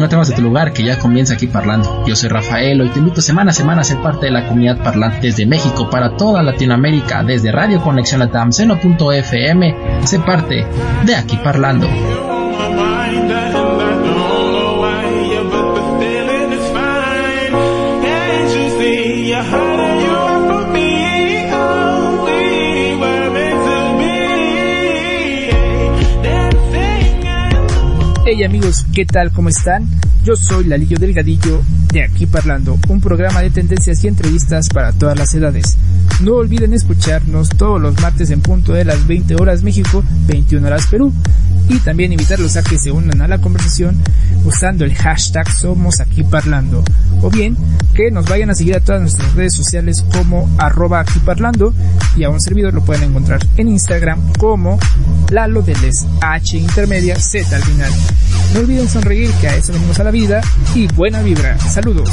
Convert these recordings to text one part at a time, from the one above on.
no te vas de tu lugar, que ya comienza aquí parlando. Yo soy Rafael y te invito semana a semana a ser parte de la comunidad parlante desde México para toda Latinoamérica, desde Radio Conexión Latam, seno.fm, sé parte de aquí parlando. Hey amigos, ¿qué tal? ¿Cómo están? Yo soy Lalillo Delgadillo de Aquí Parlando, un programa de tendencias y entrevistas para todas las edades. No olviden escucharnos todos los martes en punto de las 20 horas México, 21 horas Perú. Y también invitarlos a que se unan a la conversación usando el hashtag Somos Aquí Parlando. O bien, nos vayan a seguir a todas nuestras redes sociales como arroba aquí parlando y a un servidor lo pueden encontrar en Instagram como Lalo de Les H intermedia Z al final. No olviden sonreír que a eso venimos a la vida y buena vibra. Saludos.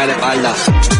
me le espalda.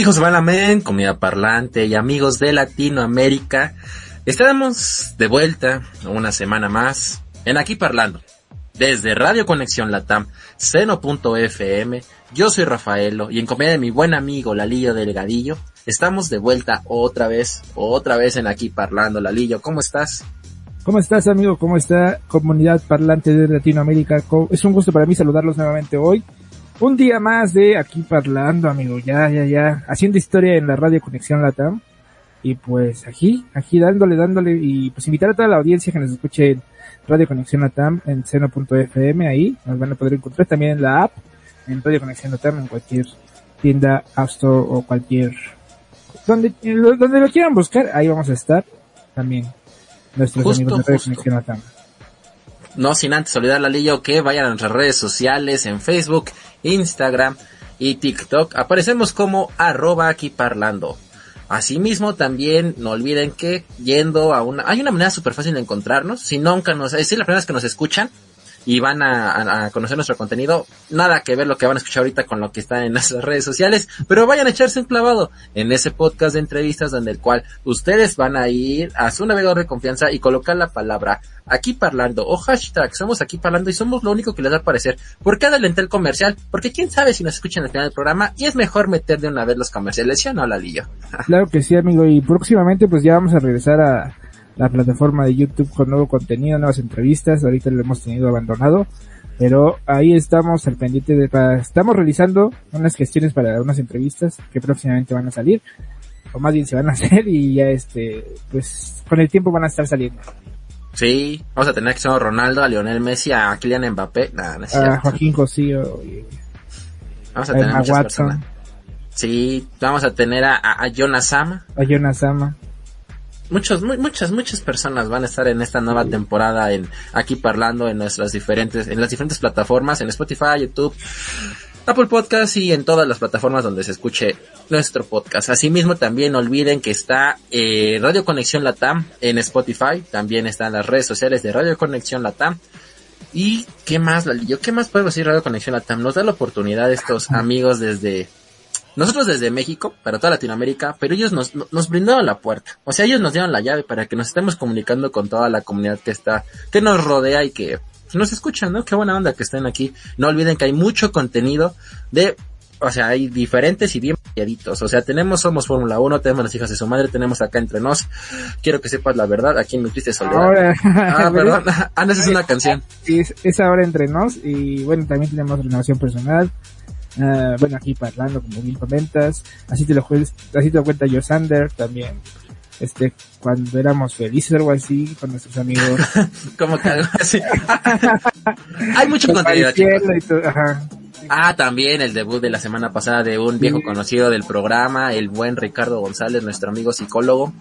Hijos de Balamen, comida parlante y amigos de Latinoamérica, estamos de vuelta una semana más en Aquí Parlando. Desde Radio Conexión Latam, seno.fm, yo soy Rafaelo y en compañía de mi buen amigo Lalillo Delgadillo, estamos de vuelta otra vez, otra vez en Aquí Parlando. Lalillo, ¿cómo estás? ¿Cómo estás amigo? ¿Cómo está comunidad parlante de Latinoamérica? Es un gusto para mí saludarlos nuevamente hoy. Un día más de aquí parlando, amigo. Ya, ya, ya. Haciendo historia en la radio Conexión Latam. Y pues aquí, aquí dándole, dándole. Y pues invitar a toda la audiencia que nos escuche en Radio Conexión Latam en seno.fm. Ahí nos van a poder encontrar también en la app. En Radio Conexión Latam en cualquier tienda, App Store o cualquier... Donde, lo- donde lo quieran buscar, ahí vamos a estar también. Nuestros Justo, amigos de Radio justo. Conexión Latam. No sin antes olvidar Lalillo que vayan a nuestras redes sociales en Facebook, Instagram y TikTok. Aparecemos como arroba aquí parlando. Asimismo, también no olviden que yendo a una... Hay una manera súper fácil de encontrarnos. Si nunca nos... Es decir, las personas que nos escuchan y van a, a- conocer nuestro contenido, nada que ver lo que van a escuchar ahorita con lo que está en nuestras redes sociales, pero vayan a echarse un clavado en ese podcast de entrevistas donde el cual ustedes van a ir a su navegador de confianza y colocar la palabra aquí parlando o hashtag somos aquí parlando y somos lo único que les va a aparecer. ¿Por qué adelanté el comercial? Porque quién sabe si nos escuchan al final del programa y es mejor meter de una vez los comerciales, ¿sí o no, Lalillo? Claro que sí, amigo. Y próximamente pues ya vamos a regresar a la plataforma de YouTube con nuevo contenido, nuevas entrevistas. Ahorita lo hemos tenido abandonado. Pero ahí estamos al pendiente de... para- estamos realizando unas gestiones para unas entrevistas que próximamente van a salir. O más bien se van a hacer y ya este... Pues con el tiempo van a estar saliendo. Sí, vamos a tener a Cristiano Ronaldo, a Lionel Messi, a Kylian Mbappé. Nah, no A. Joaquín Cosío y Vamos a a tener Emma muchas Watson, personas. Sí, vamos a tener a, a, a Jonas Sama. a Jonas Sama. Muchos, mu- muchas, muchas personas van a estar en esta nueva temporada en aquí parlando en nuestras diferentes, en las diferentes plataformas, en Spotify, YouTube, Apple Podcast y en todas las plataformas donde se escuche nuestro podcast. Asimismo, también no olviden que está eh, Radio Conexión Latam en Spotify, también están las redes sociales de Radio Conexión Latam. Y qué más, Lalillo, qué más podemos decir Radio Conexión Latam. Nos da la oportunidad estos amigos desde nosotros desde México, para toda Latinoamérica, pero ellos nos, nos brindaron la puerta. O sea, ellos nos dieron la llave para que nos estemos comunicando con toda la comunidad que está, que nos rodea y que nos escuchan, ¿no? Qué buena onda que estén aquí. No olviden que hay mucho contenido de, o sea, hay diferentes y bien variaditos. O sea, tenemos Somos Fórmula 1, tenemos las hijas de su madre, tenemos acá entre nos. Quiero que sepas la verdad, aquí en mi triste soledad. Ahora, Ah, perdón. Ah, no, esa es una canción. Sí, es, es ahora entre nos y bueno, también tenemos renovación personal. Ah, bueno, aquí parlando, como bien comentas. Así te lo, así te lo cuenta Josander también. Este, cuando éramos felices o algo así, con nuestros amigos. Como que algo así. hay mucho contenido, chicos. ajá. Ah, también el debut de la semana pasada de un viejo conocido del programa, el buen Ricardo González, nuestro amigo psicólogo,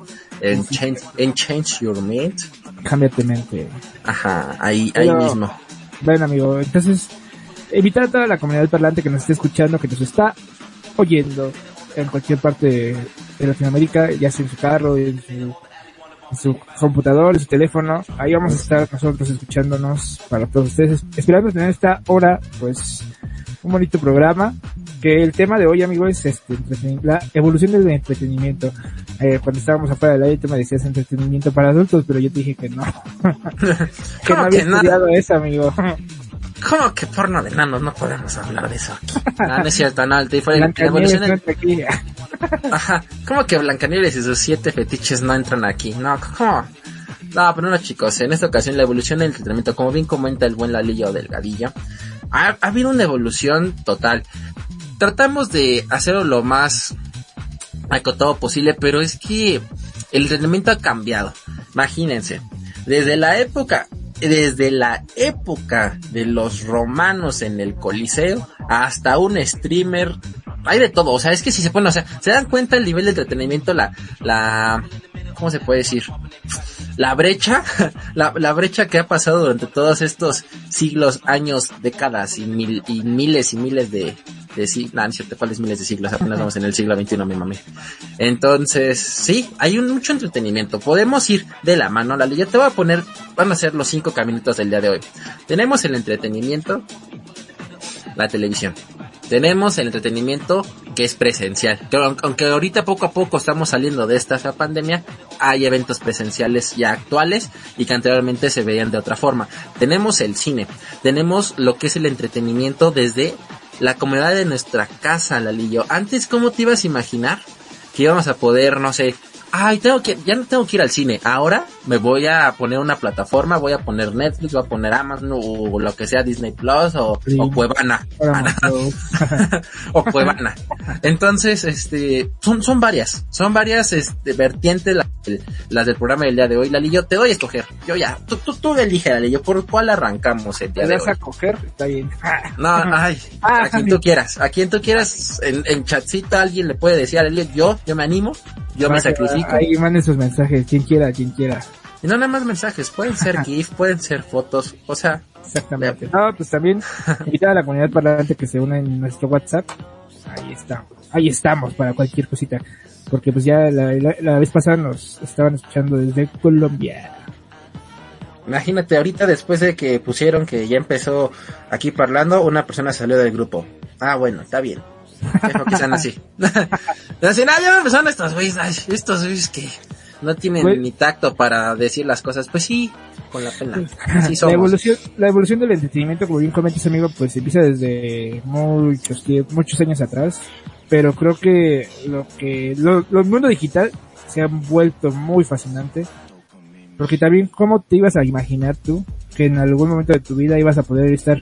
en Change, en Change Your Mind. Cámbiate mente. Ajá, ahí, ahí mismo. Bueno, amigo, entonces, invitar a toda la comunidad parlante que nos esté escuchando, que nos está oyendo en cualquier parte de, de Latinoamérica, ya sea en su carro, en su, en su computador, en su teléfono. Ahí vamos a estar nosotros escuchándonos para todos ustedes, esperando tener esta hora, pues, un bonito programa. Que el tema de hoy, amigo, es este, la evolución del entretenimiento. Eh, cuando estábamos afuera del aire, tú me decías entretenimiento para adultos, pero yo te dije que no. que no ¿Cómo había estudiado eso, amigo. ¿Cómo que porno de nanos? No podemos hablar de eso aquí. Ah, no es cierto, no, aquí. Ajá, ¿cómo que Blancanieves y sus siete fetiches no entran aquí? No, ¿cómo? No, pero no chicos, en esta ocasión la evolución del entretenimiento, como bien comenta el buen Lalillo Delgadillo, ha, ha habido una evolución total. Tratamos de hacerlo lo más acotado posible, pero es que el entretenimiento ha cambiado. Imagínense, desde la época, desde la época de los romanos en el Coliseo hasta un streamer, hay de todo, o sea, es que si se pone, o sea, se dan cuenta el nivel de entretenimiento, la, la, ¿cómo se puede decir? La brecha, la, la brecha que ha pasado durante todos estos siglos, años, décadas y mil, y miles y miles de, de sí, no, no es cierto, ¿cuáles miles de siglos? Apenas vamos en el siglo XXI, mi mami. Entonces, sí, hay un mucho entretenimiento. Podemos ir de la mano. La ya te voy a poner, van a ser los cinco caminitos del día de hoy. Tenemos el entretenimiento, la televisión. Tenemos el entretenimiento que es presencial. Que aun- aunque ahorita poco a poco estamos saliendo de esta pandemia, hay eventos presenciales ya actuales y que anteriormente se veían de otra forma. Tenemos el cine, tenemos lo que es el entretenimiento desde la comunidad de nuestra casa, Lalillo. Antes, ¿cómo te ibas a imaginar que íbamos a poder, no sé, ay, tengo que, ya no tengo que ir al cine, ahora me voy a poner una plataforma, voy a poner Netflix, voy a poner Amazon o lo que sea Disney Plus o, Sí. o Cuevana. O Cuevana. Entonces, este, son, son varias, son varias, este, vertientes la- el- las del programa del día de hoy. Lalillo, te doy a escoger. Yo ya, tú, tú, tú elige, Lalillo, ¿por cuál arrancamos el día ¿Te de hoy? a coger? Está bien. No, ay, Ah, a quien tú quieras, a quien tú quieras, en, en chatcita alguien le puede decir a Lalillo, yo, yo me animo, yo me sacrifico. Ahí manden sus mensajes, quien quiera, quien quiera. Y no nada más mensajes, pueden ser GIF, pueden ser fotos, o sea, Exactamente. No, pues también invitar a la comunidad parlante que se una en nuestro WhatsApp. Ahí estamos. Ahí estamos para cualquier cosita. Porque pues ya la, la- la vez pasada nos estaban escuchando desde Colombia. Imagínate, ahorita después de que pusieron que ya empezó aquí parlando, una persona salió del grupo. Ah, bueno, está bien. Dejo que sean así. Así, "Ah, ya empezaron estos güeyes, estos güeyes que no tienen ni tacto para decir las cosas. Pues sí, con la pena. Así La evolución, la evolución del entretenimiento, como bien comentas amigo, pues empieza desde muchos, muchos años atrás. Pero creo que lo que, lo, lo- el mundo digital se ha vuelto muy fascinante. Porque también, ¿cómo te ibas a imaginar tú que en algún momento de tu vida ibas a poder estar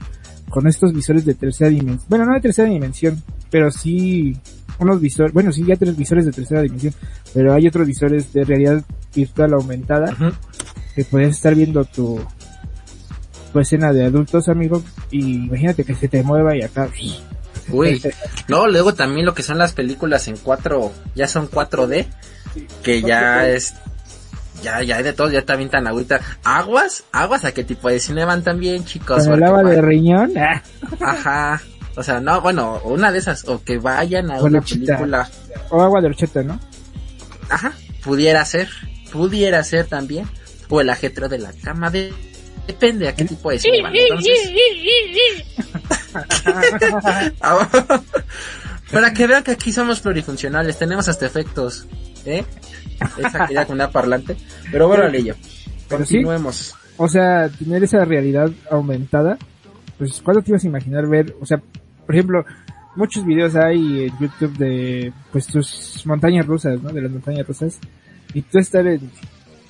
con estos visores de tercera dimensión? Bueno, no de tercera dimensión, pero sí unos visores, bueno, sí, ya tres visores de tercera dimensión, pero hay otros visores de realidad virtual aumentada que puedes estar viendo tu, tu escena de adultos, amigo, y imagínate que se te mueva y acá... Uy, no, luego también lo que son las películas en 4, ya son 4D, que ya es, ya, ya hay de todo, ya también tan agüita. ¿Aguas? ¿Aguas? ¿A qué tipo de cine van también, chicos? Agua de riñón, ah, Ajá. O sea, no, bueno, una de esas, o que vayan a una película. o agua de horchata, ¿no? Ajá, pudiera ser, pudiera ser también. O el ajetreo de la cama, de, depende a qué tipo de cine van. Entonces, para que vean que aquí somos plurifuncionales, tenemos hasta efectos, ¿eh? Esa quería con una parlante. Pero bueno, Lillo, Pero sí. continuemos. O sea, tener esa realidad aumentada, pues ¿cuándo te ibas a imaginar ver? O sea, por ejemplo, muchos videos hay en YouTube de pues tus montañas rusas, ¿no? De las montañas rusas. Y tú estar en,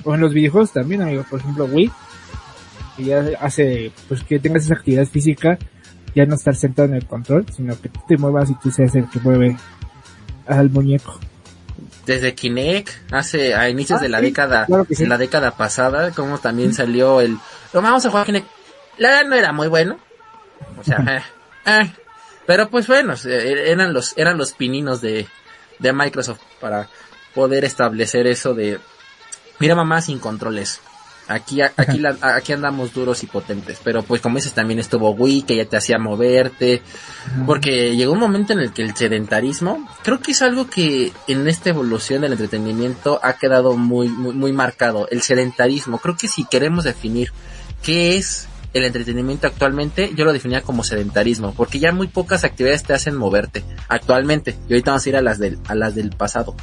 o en los videojuegos también, amigo, por ejemplo, Wii, que ya hace pues que tengas esa actividad física, ya no estar sentado en el control, sino que tú te muevas y tú seas el que mueve al muñeco. Desde Kinect, hace, a inicios Ah, de la sí, década, claro sí. de la década pasada, como también salió el, lo vamos a jugar Kinect. La verdad no era muy bueno. O sea, eh, eh. Pero pues bueno, eh, eran los, eran los pininos de, de Microsoft para poder establecer eso de, mira mamá sin controles. Aquí, aquí, la- aquí andamos duros y potentes, pero pues como dices también estuvo Wii que ya te hacía moverte, porque llegó un momento en el que el sedentarismo, creo que es algo que en esta evolución del entretenimiento ha quedado muy, muy, muy marcado. El sedentarismo, creo que si queremos definir qué es el entretenimiento actualmente, yo lo definía como sedentarismo, porque ya muy pocas actividades te hacen moverte actualmente. Y ahorita vamos a ir a las del, a las del pasado.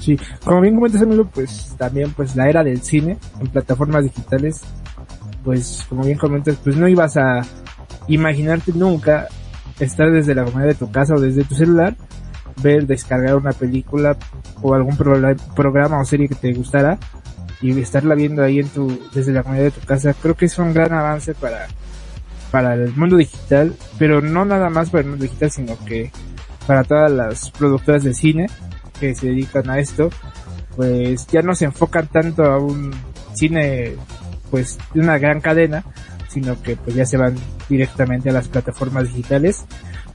Sí, como bien comentas amigo, pues también pues la era del cine en plataformas digitales, pues como bien comentas, pues no ibas a imaginarte nunca estar desde la comodidad de tu casa o desde tu celular, ver, descargar una película o algún prola- programa o serie que te gustara y estarla viendo ahí en tu, desde la comodidad de tu casa. Creo que es un gran avance para, para el mundo digital, pero no nada más para el mundo digital, sino que para todas las productoras de cine que se dedican a esto, pues ya no se enfocan tanto a un cine pues de una gran cadena, sino que pues ya se van directamente a las plataformas digitales.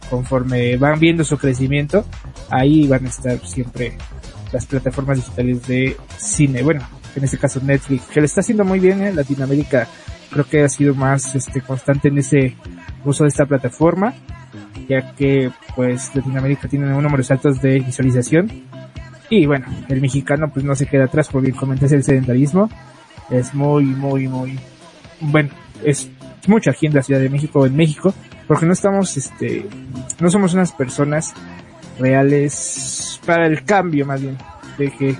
Conforme van viendo su crecimiento, ahí van a estar siempre las plataformas digitales de cine. Bueno, en este caso Netflix, que lo está haciendo muy bien en Latinoamérica. Creo que ha sido más este constante en ese uso de esta plataforma, ya que pues Latinoamérica tiene números altos de visualización. Y bueno, el mexicano pues no se queda atrás, porque comentas el sedentarismo. Es muy, muy, muy, bueno, es mucho aquí en la Ciudad de México, en México, porque no estamos, este, no somos unas personas reales para el cambio más bien, de que,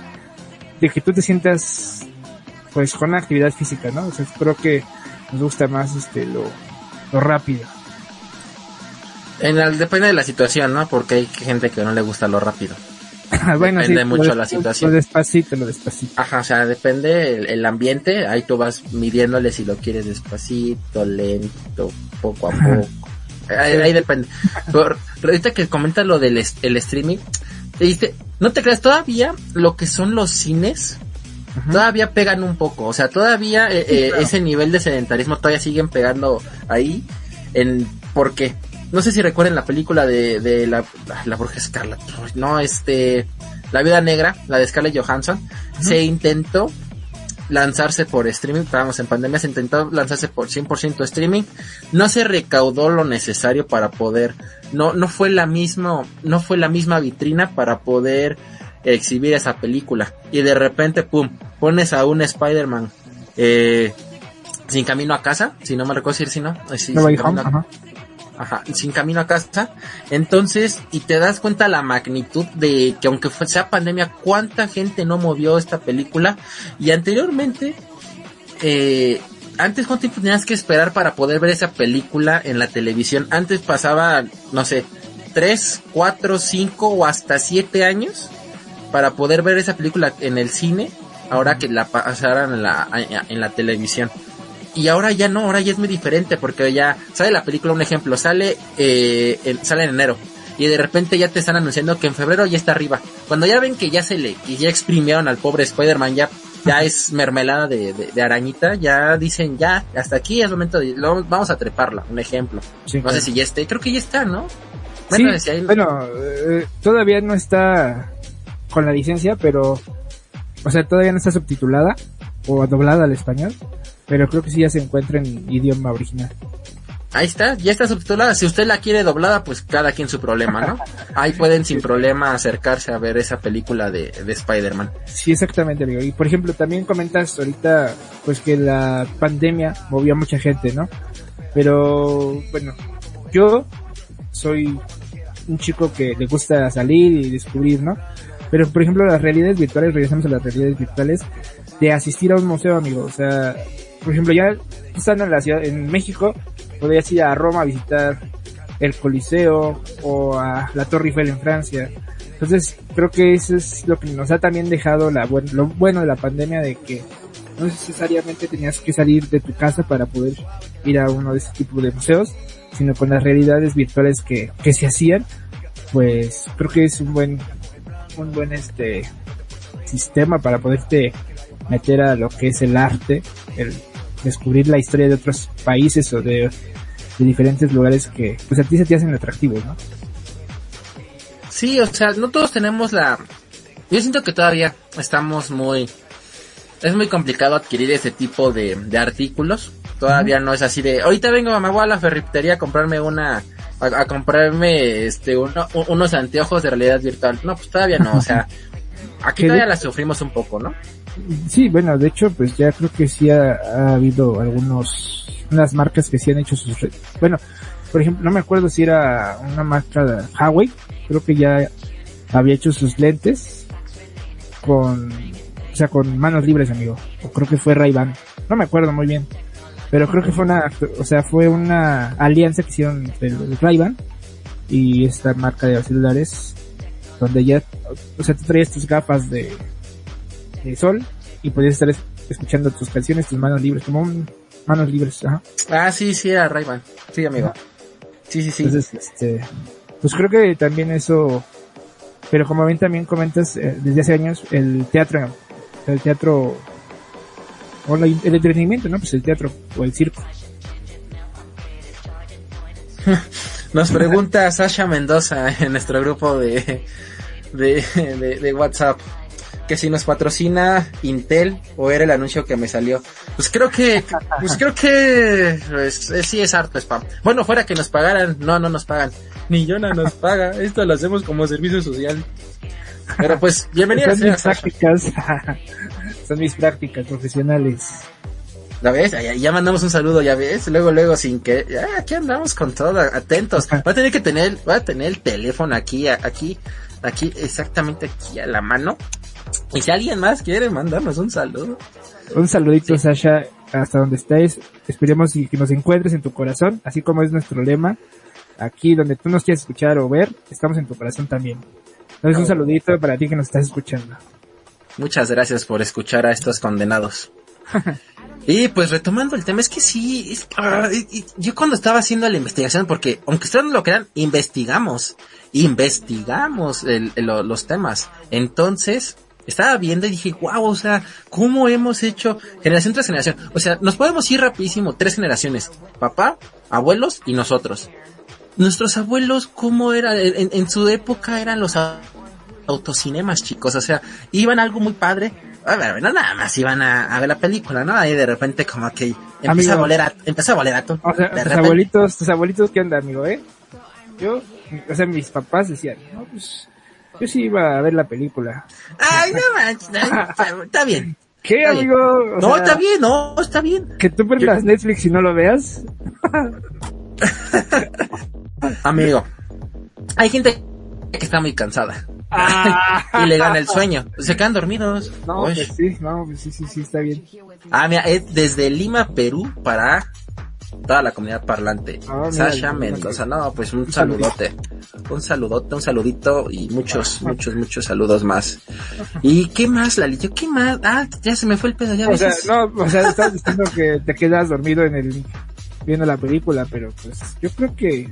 de que tú te sientas pues con actividad física, ¿no? O sea, creo que nos gusta más este lo, lo rápido. En el, depende de la situación, ¿no? Porque hay gente que no le gusta lo rápido. bueno, Depende sí, mucho lo la situación. Lo despacito, lo despacito. Ajá, o sea, depende el, el ambiente, ahí tú vas midiéndole si lo quieres despacito, lento, poco a poco. Ahí, ahí depende. Pero ahorita que comenta lo del el streaming, no te creas, todavía lo que son los cines, todavía pegan un poco, o sea, todavía eh, eh, claro. ese nivel de sedentarismo todavía siguen pegando ahí, en, ¿por qué? No sé si recuerden la película de, de la, la bruja Scarlet, no, este, La vida negra, la de Scarlett Johansson, se intentó lanzarse por streaming, vamos, en pandemia se intentó lanzarse por 100% streaming, no se recaudó lo necesario para poder, no, no fue la misma, no fue la misma vitrina para poder exhibir esa película, y de repente, pum, pones a un Spider-Man, eh, sin camino a casa, si no me recuerdo decir si no, eh, sí, No sin Way camino Home, a- ajá. Sin camino a casa. Entonces, y te das cuenta la magnitud de que aunque fue- sea pandemia, cuánta gente no movió esta película. Y anteriormente, eh, antes cuánto tiempo tenías que esperar para poder ver esa película en la televisión. Antes pasaba, no sé, tres, cuatro, cinco o hasta siete años para poder ver esa película en el cine. Ahora que la pasaran en la, en la televisión y ahora ya no, ahora ya es muy diferente porque ya sale la película, un ejemplo, sale, eh, en- sale en enero y de repente ya te están anunciando que en febrero ya está arriba. Cuando ya ven que ya se le, que ya exprimieron al pobre Spider-Man, ya ya es mermelada de, de, de arañita, ya dicen ya, hasta aquí es momento de, lo- vamos a treparla, un ejemplo. Sí, No claro. sé si ya esté, creo que ya está, ¿no? Sí, Bueno, si hay- bueno, eh, todavía no está con la licencia, pero, o sea, todavía no está subtitulada o doblada al español, pero creo que sí ya se encuentra en idioma original. Ahí está, ya está subtitulada. Si usted la quiere doblada, pues cada quien su problema, ¿no? Ahí pueden sin problema acercarse a ver esa película de, de Spider-Man. Sí, exactamente, amigo. Y por ejemplo, también comentas ahorita, pues que la pandemia movió a mucha gente, ¿no? Pero, bueno, yo soy un chico que le gusta salir y descubrir, ¿no? Pero, por ejemplo, las realidades virtuales, regresamos a las realidades virtuales, de asistir a un museo, amigo. O sea, por ejemplo, ya estando en la ciudad, en México, podrías ir a Roma a visitar el Coliseo o a la Torre Eiffel en Francia. Entonces, creo que eso es lo que nos ha también dejado la buen- lo bueno de la pandemia de que no necesariamente tenías que salir de tu casa para poder ir a uno de ese tipo de museos, sino con las realidades virtuales que, que se hacían, pues creo que es un buen, un buen este sistema para poderte meter a lo que es el arte, el descubrir la historia de otros países o de, de diferentes lugares que pues a ti se te hacen atractivos, ¿no? Sí, o sea, no todos tenemos la... Yo siento que todavía estamos muy... Es muy complicado adquirir ese tipo de, de artículos. Todavía no es así de... Ahorita vengo, me voy a la ferretería a comprarme una... A, a comprarme este uno- unos anteojos de realidad virtual. No, pues todavía no, o sea... Aquí Que de- todavía la sufrimos un poco, ¿no? Sí, bueno, de hecho, pues ya creo que sí ha, ha habido algunos, unas marcas que sí han hecho sus, bueno, por ejemplo, no me acuerdo si era una marca de Huawei, creo que ya había hecho sus lentes con, o sea, con manos libres, amigo, o creo que fue Ray-Ban, no me acuerdo muy bien, pero creo que fue una, o sea, fue una alianza que hicieron el Ray-Ban y esta marca de celulares, donde ya, o sea, tú traías tus gafas de, de sol y podías estar es- escuchando tus canciones, tus manos libres, como un manos libres, ajá. Ah, sí, sí, era ray Sí, amigo. Sí, sí, sí. Entonces, este, pues creo que también eso, pero como bien también comentas, eh, desde hace años, el teatro, el teatro, o la- el entretenimiento, ¿no? Pues el teatro o el circo. Nos pregunta Sasha Mendoza en nuestro grupo de, de, de, de WhatsApp que si nos patrocina Intel o era el anuncio que me salió. Pues creo que, pues creo que pues, eh, sí es harto spam. Bueno, fuera que nos pagaran, no, no nos pagan. Ni Yona nos paga, esto lo hacemos como servicio social. Pero pues, bienvenida Son mis prácticas, son mis prácticas profesionales. ¿La ves? Ya, ya mandamos un saludo, ya ves. Luego, luego, sin que, ya, aquí andamos con todo, atentos. Va a tener que tener, va a tener el teléfono aquí, aquí, aquí, exactamente aquí a la mano. Y si alguien más quiere mandarnos un saludo. Un saludito, Sasha, hasta donde estés. Esperemos que nos encuentres en tu corazón, así como es nuestro lema. Aquí donde tú nos quieras escuchar o ver, estamos en tu corazón también. Entonces un saludito para ti que nos estás escuchando. Muchas gracias por escuchar a estos condenados. Y pues retomando el tema, es que sí, es- y yo cuando estaba haciendo la investigación, porque aunque ustedes no lo crean, investigamos, investigamos el- el- lo- los temas. Entonces, estaba viendo y dije, wow, o sea, ¿cómo hemos hecho generación tras generación? O sea, nos podemos ir rapidísimo, tres generaciones, papá, abuelos y nosotros. Nuestros abuelos, ¿cómo era? En, su época eran los autocinemas, chicos, o sea, iban algo muy padre. A ver, no nada más iban a, a ver la película, ¿no? Ahí de repente como que empieza Amigo. a voler a, empieza a voler a O sea, de tus repente- abuelitos, tus abuelitos, ¿qué onda, amigo, eh? Yo, o sea, mis papás decían, no, pues, yo sí iba a ver la película. Ay, no manches, no, está bien. ¿Qué, Está bien. amigo? O No, sea, está bien, no, está bien. Que tú prendas Netflix y no lo veas. Amigo, hay gente que está muy cansada. Ah. y le gana el sueño. Se quedan dormidos. No, Uy. pues sí, no, pues sí, sí, sí, está bien. Ah, mira, es desde Lima, Perú, para toda la comunidad parlante. Ah, Sasha mira, Mendoza, no, pues un saludote. Un saludote, un saludito y muchos, muchos, muchos saludos más. ¿Y qué más, Lalito? ¿Qué más? Ah, ya se me fue el pedo, ya O sea, ves. no, o sea, estás diciendo que te quedas dormido en el, viendo la película, pero pues, yo creo que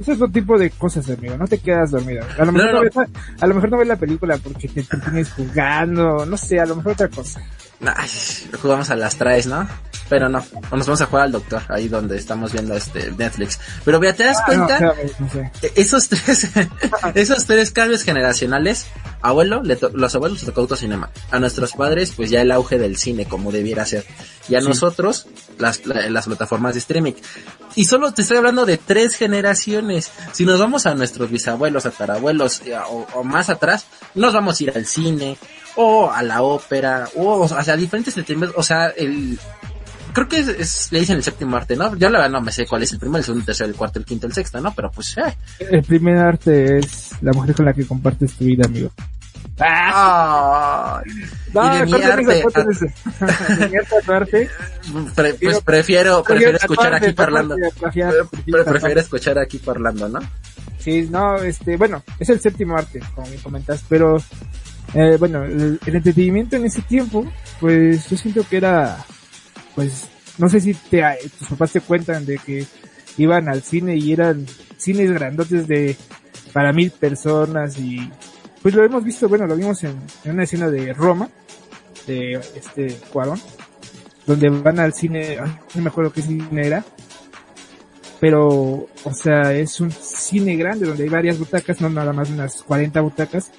es otro tipo de cosas, amigo, no te quedas dormido. A lo mejor No, no, no. ves, la- a lo mejor no ves la película porque te entretienes jugando, no sé, a lo mejor otra cosa. Ay, jugamos a las traes, ¿no? Pero no, o nos vamos a jugar al doctor, ahí donde estamos viendo este Netflix. Pero vea, ¿te das Ah, cuenta? no, espérame, no sé. E- Esos tres, esos tres cambios generacionales, abuelo, le to- los abuelos les tocó autocinema. A nuestros padres, pues ya el auge del cine, como debiera ser. Y a Sí. nosotros, las, la- las plataformas de streaming. Y solo te estoy hablando de tres generaciones. Si nos vamos a nuestros bisabuelos, a tarabuelos, eh, o, o más atrás, nos vamos a ir al cine, o a la ópera, o, o sea, diferentes entretenimientos, o sea, el, creo que es, es- le dicen el séptimo arte, ¿no? Yo la verdad no me sé cuál es el primero, el segundo, el tercero, el cuarto, el quinto, el sexto, ¿no? Pero pues, eh. El primer arte es la mujer con la que compartes tu vida, amigo. Ay. No, y de mi corten arte, eso, corten eso. De mi arte arte. pre- pues prefiero, prefiero escuchar aquí parlando. Pre- Pre- prefiero escuchar aquí parlando, ¿no? Sí, no, este, bueno, es el séptimo arte, como me comentas, pero, eh, bueno, el, el entretenimiento en ese tiempo, pues yo siento que era, pues, no sé si te, tus papás te cuentan de que iban al cine y eran cines grandotes de, para mil personas y, pues lo hemos visto, bueno, lo vimos en, en una escena de Roma, de este Cuarón, donde van al cine, ay, no me acuerdo qué cine era, pero, o sea, es un cine grande donde hay varias butacas, no nada más unas 40 butacas,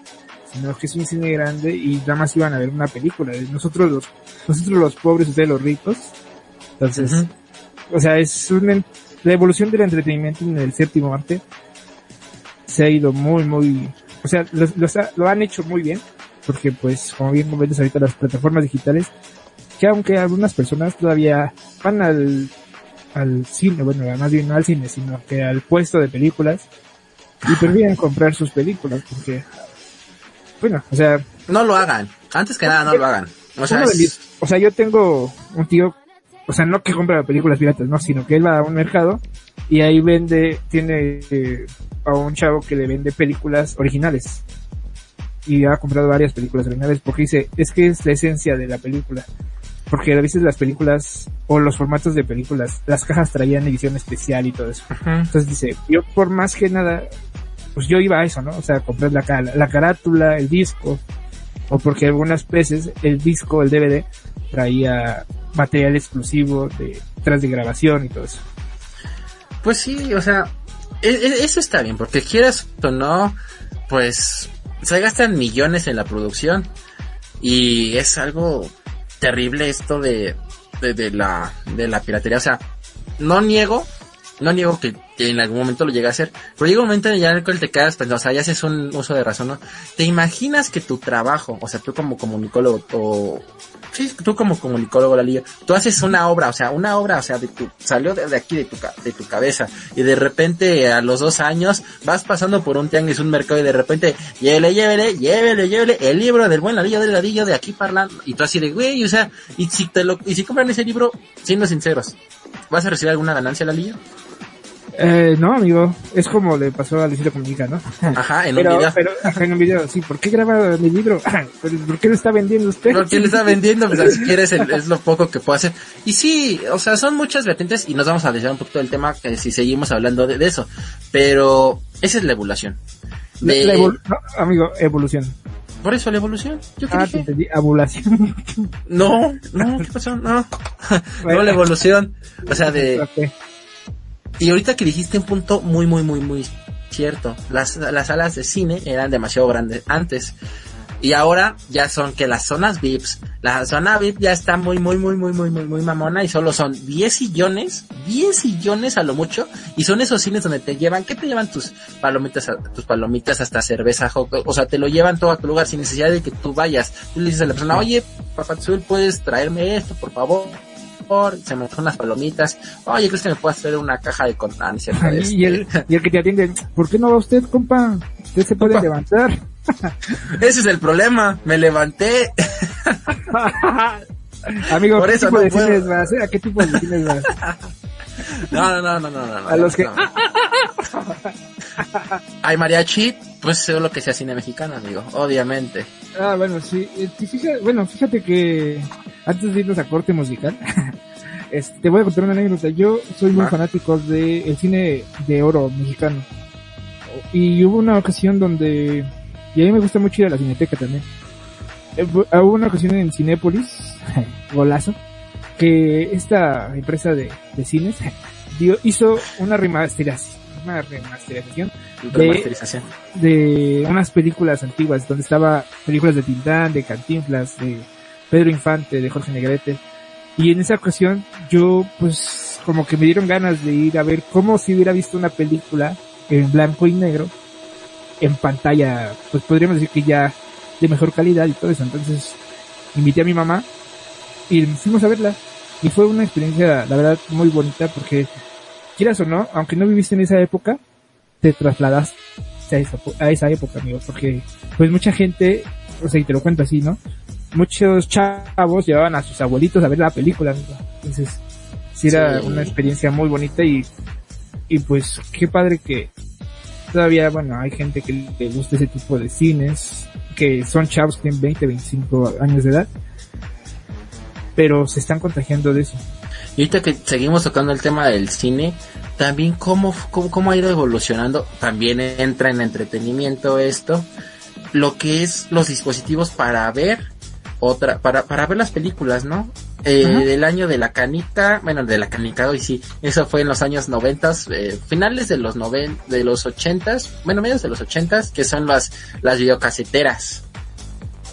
sino que es un cine grande y nada más iban a ver una película. Nosotros los, nosotros los pobres, ustedes los ricos. Entonces, Ujú. o sea, es la evolución del entretenimiento en el séptimo arte se ha ido muy, muy, o sea, los- los ha- lo han hecho muy bien, porque pues, como bien comentas ahorita, las plataformas digitales, que aunque algunas personas todavía van al, al cine, bueno, más bien no al cine, sino que al puesto de películas, y prefieren comprar sus películas, porque, bueno, o sea, No lo hagan. Antes que nada, no lo hagan. O sea, es- o yo tengo un tío, o sea, no que compra películas piratas, no, sino que él va a un mercado y ahí vende, tiene eh, a un chavo que le vende películas originales. Y ha comprado varias películas originales porque dice, es que es la esencia de la película. Porque a veces las películas o los formatos de películas, las cajas traían edición especial y todo eso. Entonces dice, yo por más que nada, pues yo iba a eso, ¿no? O sea, comprar la, ca- la carátula, el disco, o porque algunas veces el disco, el DVD, traía material exclusivo de tras de grabación y todo eso. Pues sí, o sea, e- e- eso está bien, porque quieras o no, pues se gastan millones en la producción y es algo terrible esto de, de, de la, de la piratería. O sea, no niego, no niego que, en algún momento lo llegue a hacer, pero llega un momento ya en el cual te quedas pensando, o sea, ya haces un uso de razón, ¿no? ¿Te imaginas que tu trabajo, o sea, tú como comunicólogo, o, sí, tú como comunicólogo, Lalillo, tú haces una obra, o sea, una obra, o sea, de tu, salió de, aquí, de tu, de tu cabeza, y de repente a los dos años vas pasando por un tianguis, un mercado, y de repente, llévele, llévele, llévele, llévele, el libro del buen Ladillo del Ladillo de aquí parlando, y tú así de, güey, o sea, y si te lo, y si compran ese libro, siendo sinceros, ¿vas a recibir alguna ganancia, Lalillo? Eh, no, amigo, es como le pasó a Luisito Comunica, ¿no? Ajá, en pero, un video. pero, ajá, en un video, sí, ¿por qué graba mi libro? Pero, ¿Por qué lo está vendiendo usted? ¿Por qué le está vendiendo? Pues si quieres el- es lo poco que puedo hacer. Y sí, o sea, son muchas vertientes y nos vamos a desviar un poquito del tema que si seguimos hablando de, de eso. Pero esa es la evolución. La- De- la evol- no, amigo, evolución. por eso la evolución. ¿Yo qué Ah, te entendí, abulación. No, no, ¿qué pasó? No. no la evolución. O sea, de... Ok. Y ahorita que dijiste un punto muy, muy, muy, muy cierto. Las, las salas de cine eran demasiado grandes antes. Y ahora ya son que las zonas VIPs, la zona VIP ya está muy, muy, muy, muy, muy, muy, muy mamona y solo son 10 sillones, 10 sillones a lo mucho, y son esos cines donde te llevan, ¿qué te llevan tus palomitas, tus palomitas hasta cerveza, o sea, te lo llevan todo a tu lugar sin necesidad de que tú vayas. Tú le dices a la persona, oye, papá azul, puedes traerme esto, por favor. Se me unas palomitas. Oye, ¿crees que me puedas traer una caja de con no es cierto, Ay, este, y, el, y el que te atiende, ¿por qué no va usted, compa? Usted se puede Compa. levantar. Ese es el problema. Me levanté. Amigo, Por ¿qué eso tipo no de puedo. cines vas? eh? ¿A qué tipo de cines vas? No, no, no, no, no, no. no, A los que- no. Hay mariachi, pues es lo que sea cine mexicano, amigo. Obviamente. Ah, bueno, sí. eh, sí, fíjate, bueno, fíjate que antes de irnos a corte musical, este, te voy a contar una anécdota. Yo soy muy Ah. fanático del cine de oro mexicano. Y hubo una ocasión donde, y a mí me gusta mucho ir a la cineteca también. eh, fu- hubo una ocasión en Cinépolis, golazo, que esta empresa de, de cines dio, hizo una remasterización, una remasterización Remasterización. de unas películas antiguas, donde estaba películas de Tintán, de Cantinflas, de Pedro Infante, de Jorge Negrete. Y en esa ocasión yo pues como que me dieron ganas de ir a ver cómo si hubiera visto una película en blanco y negro en pantalla, pues podríamos decir que ya de mejor calidad y todo eso. Entonces invité a mi mamá y fuimos a verla. Y fue una experiencia, la verdad, muy bonita porque quieras o no, aunque no viviste en esa época, te trasladas a esa, a esa época, amigo, porque pues mucha gente, o sea, y te lo cuento así, ¿no? Muchos chavos llevaban a sus abuelitos a ver la película, amigo. Entonces, sí era Sí. una experiencia muy bonita y, y pues qué padre que todavía, bueno, hay gente que le gusta ese tipo de cines, que son chavos que tienen 20, 25 años de edad, pero se están contagiando de eso. Y ahorita que seguimos tocando el tema del cine, también cómo, cómo, cómo ha ido evolucionando, también entra en entretenimiento esto, lo que es los dispositivos para ver otra, para, para ver las películas, ¿no? Eh, del año de la canica, bueno, de la canica hoy sí, eso fue en los años noventas, eh, finales de los noven, de los ochentas, bueno, medios de los ochentas, que son las, las videocaseteras.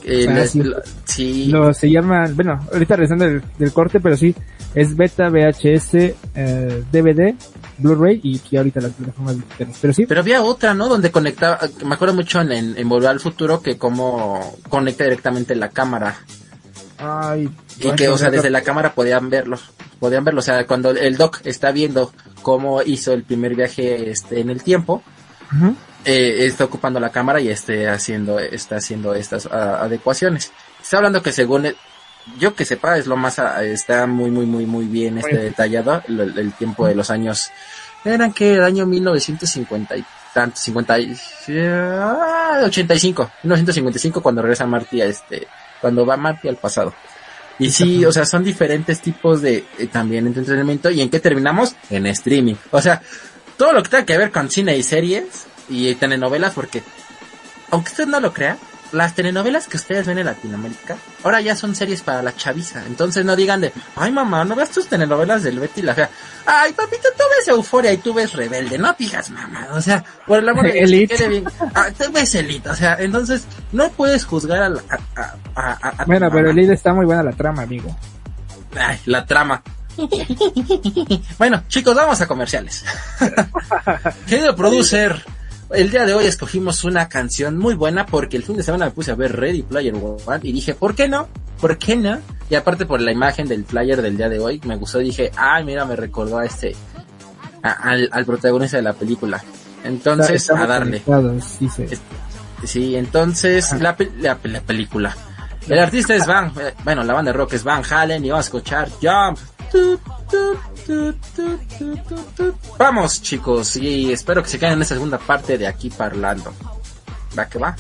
Eh, Ah, les- sí. lo- sí, Lo se llaman, bueno, ahorita regresando del, del corte, pero sí, es beta, VHS, eh, DVD, Blu-ray y que ahorita las plataformas digitales. Pero sí, Pero había otra, ¿no? Donde conectaba, me acuerdo mucho en, en, Volver al Futuro que como conecta directamente la cámara. ay, Y que, o sea, desde la cámara podían verlo. Podían verlo, o sea, cuando el doc está viendo cómo hizo el primer viaje este en el tiempo, eh, está ocupando la cámara y esté haciendo, está haciendo estas ah, adecuaciones. Está hablando que según yo que sepa es lo más, ah, está muy, muy, muy, muy bien este detallado, el, el tiempo de los años, eran que el año 1950 y tanto, 50 y, ah, 85, 1955 cuando regresa Marty a este, cuando va Marty al pasado. Y sí, o sea, son diferentes tipos de eh, también entretenimiento y en qué terminamos en streaming. O sea, todo lo que tenga que ver con cine y series y telenovelas porque aunque usted no lo crea, las telenovelas que ustedes ven en Latinoamérica ahora ya son series para la chaviza. Entonces no digan de, ay mamá, no veas tus telenovelas del Betty y la fea. Ay papito, tú ves Euforia y tú ves Rebelde, no digas mamá. O sea, por el amor de Dios, Elite. bien. Ah, tú ves Elite, o sea, entonces no puedes juzgar a la, a, Bueno, pero mamá. el lead está muy buena la trama, amigo. Ay, la trama. bueno, chicos, vamos a comerciales. Querido producer, el día de hoy escogimos una canción muy buena porque el fin de semana me puse a ver Ready Player One y dije, ¿por qué no? ¿Por qué no? Y aparte por la imagen del flyer del día de hoy, me gustó y dije, ay, mira, me recordó a este, a- al, al protagonista de la película. Entonces, Está- a darle. sí, sí. Sí, entonces la, la, pe- la película. El artista es Van, eh, bueno, la banda de rock es Van Halen y vamos a escuchar Jump. Vamos chicos y espero que se queden en esta segunda parte de aquí parlando. Va que va.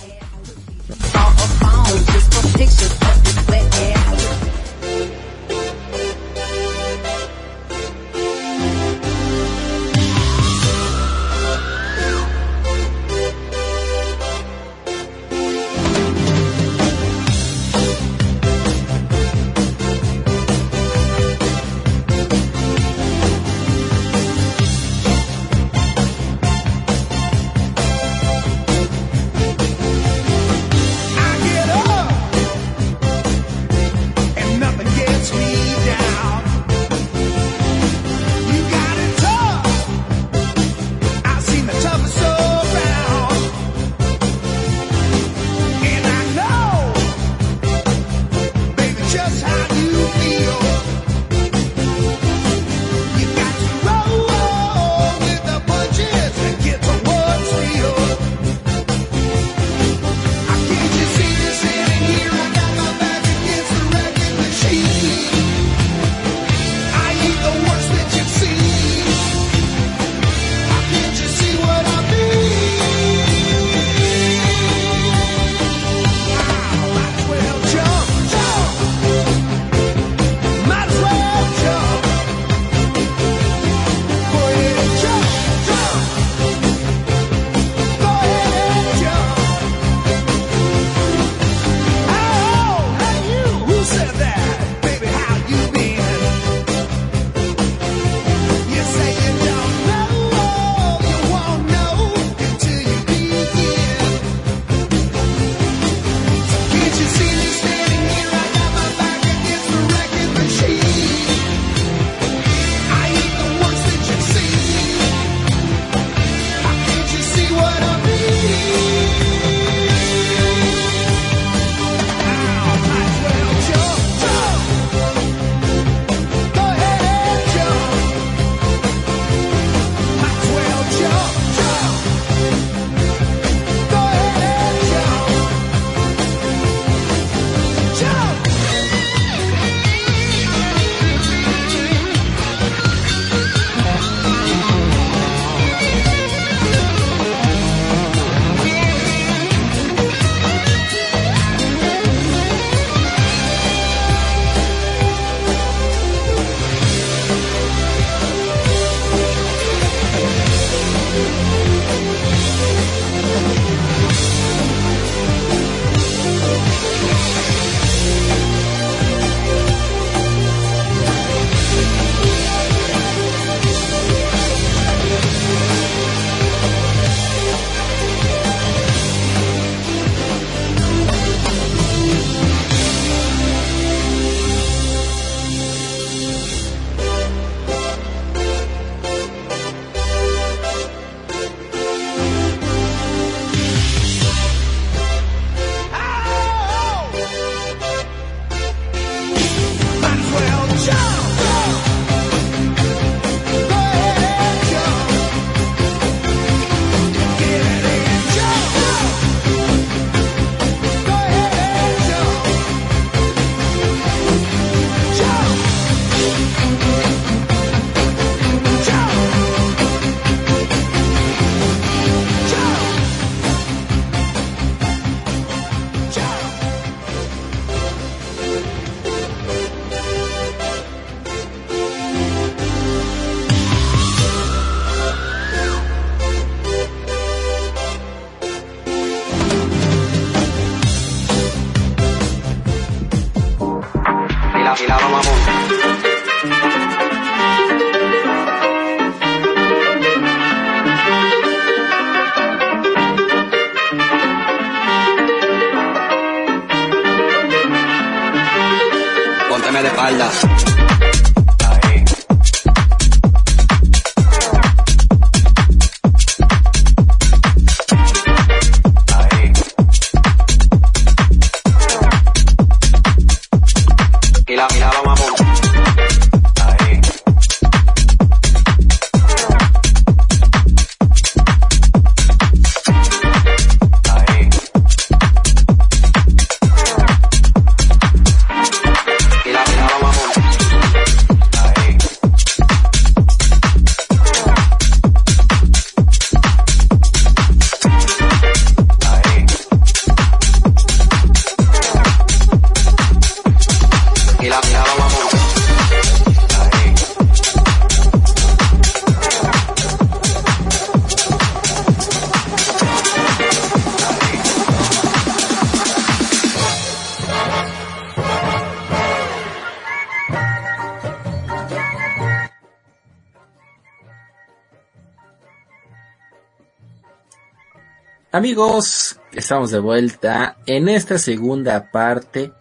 Amigos, estamos de vuelta en esta segunda parte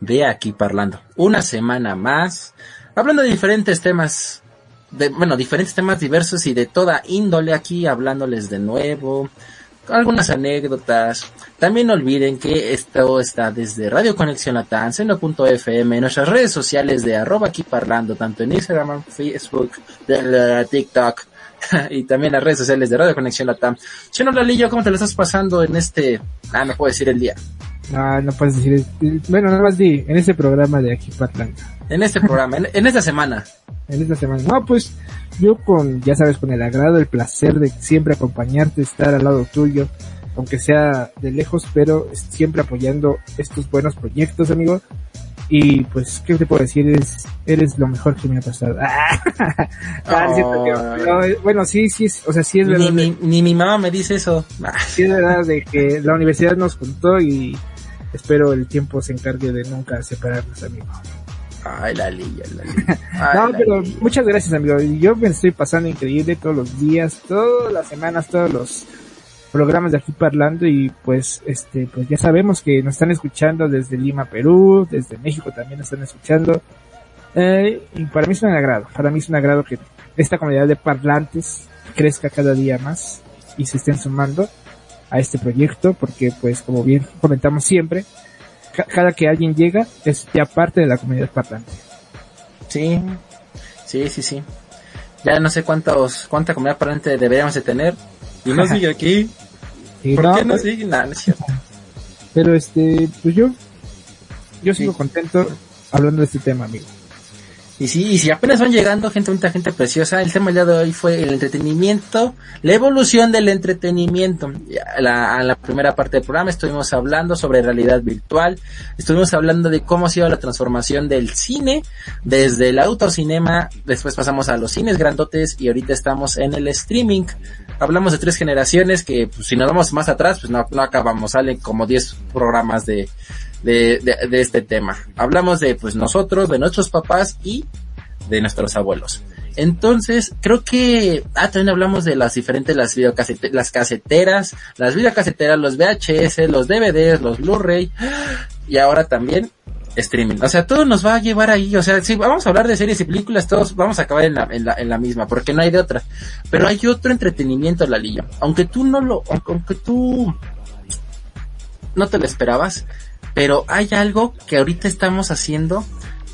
de Aquí Parlando. Una semana más, hablando de diferentes temas, de, bueno, diferentes temas diversos y de toda índole aquí, hablándoles de nuevo, algunas anécdotas. También no olviden que esto está desde Radio Conexión Latam, en nuestras redes sociales de arroba aquí parlando, tanto en Instagram, Facebook, TikTok, y también las redes sociales de Radio Conexión Latam. Chino Lalillo, ¿cómo te lo estás pasando en este, ah, no puedo decir el día, No, no puedes decir, bueno, nada más di, en este programa de aquí para Atlanta, en este programa, en, en esta semana? en esta semana. No, pues, yo con, ya sabes, con el agrado, el placer de siempre acompañarte, estar al lado tuyo, aunque sea de lejos, pero siempre apoyando estos buenos proyectos, amigo. Y pues, ¿qué te puedo decir? Eres, eres lo mejor que me ha pasado. Ah, que- eh, bueno, sí, sí, es- o sea, sí es verdad. Ni, mi- ni mi mamá me dice eso. Ah, sí es verdad de que la universidad nos juntó y espero el tiempo se encargue de nunca separarnos, amigo. Ay, Lalillo, Lalillo. Ay, no, pero Lalillo. muchas gracias, amigo. Yo me estoy pasando increíble todos los días, todas las semanas, todos los programas de aquí parlando y pues este pues ya sabemos que nos están escuchando desde Lima, Perú, desde México también nos están escuchando. Eh, y para mí es un agrado, para mí es un agrado que esta comunidad de parlantes crezca cada día más y se estén sumando a este proyecto porque pues como bien comentamos siempre, ca- cada que alguien llega es ya parte de la comunidad parlante. Sí, sí, sí, sí. Ya no sé cuántos, cuánta comunidad parlante deberíamos de tener. Y sigue aquí. ¿Por no, qué no pues, no es cierto. Pero este, pues yo, yo sigo Sí. contento hablando de este tema, amigo. Y sí, y si apenas van llegando gente, mucha gente preciosa, el tema día de hoy fue el entretenimiento, la evolución del entretenimiento. Ya, La, a la primera parte del programa estuvimos hablando sobre realidad virtual, estuvimos hablando de cómo ha sido la transformación del cine, desde el autocinema, después pasamos a los cines grandotes y ahorita estamos en el streaming. Hablamos de tres generaciones que pues, si nos vamos más atrás, pues no, no acabamos, salen como 10 programas de, de, de, este tema. Hablamos de pues nosotros, de nuestros papás y de nuestros abuelos. Entonces, creo que, ah, también hablamos de las diferentes, las videocaseteras, las caseteras, las videocaseteras, los VHS, los DVDs, los Blu-ray, y ahora también streaming. O sea, todo nos va a llevar ahí, o sea, si vamos a hablar de series y películas, todos vamos a acabar en la, en la, en la misma, porque no hay de otra. Pero hay otro entretenimiento, Lalillo. Aunque tú no lo, aunque, tú no te lo esperabas, pero hay algo que ahorita estamos haciendo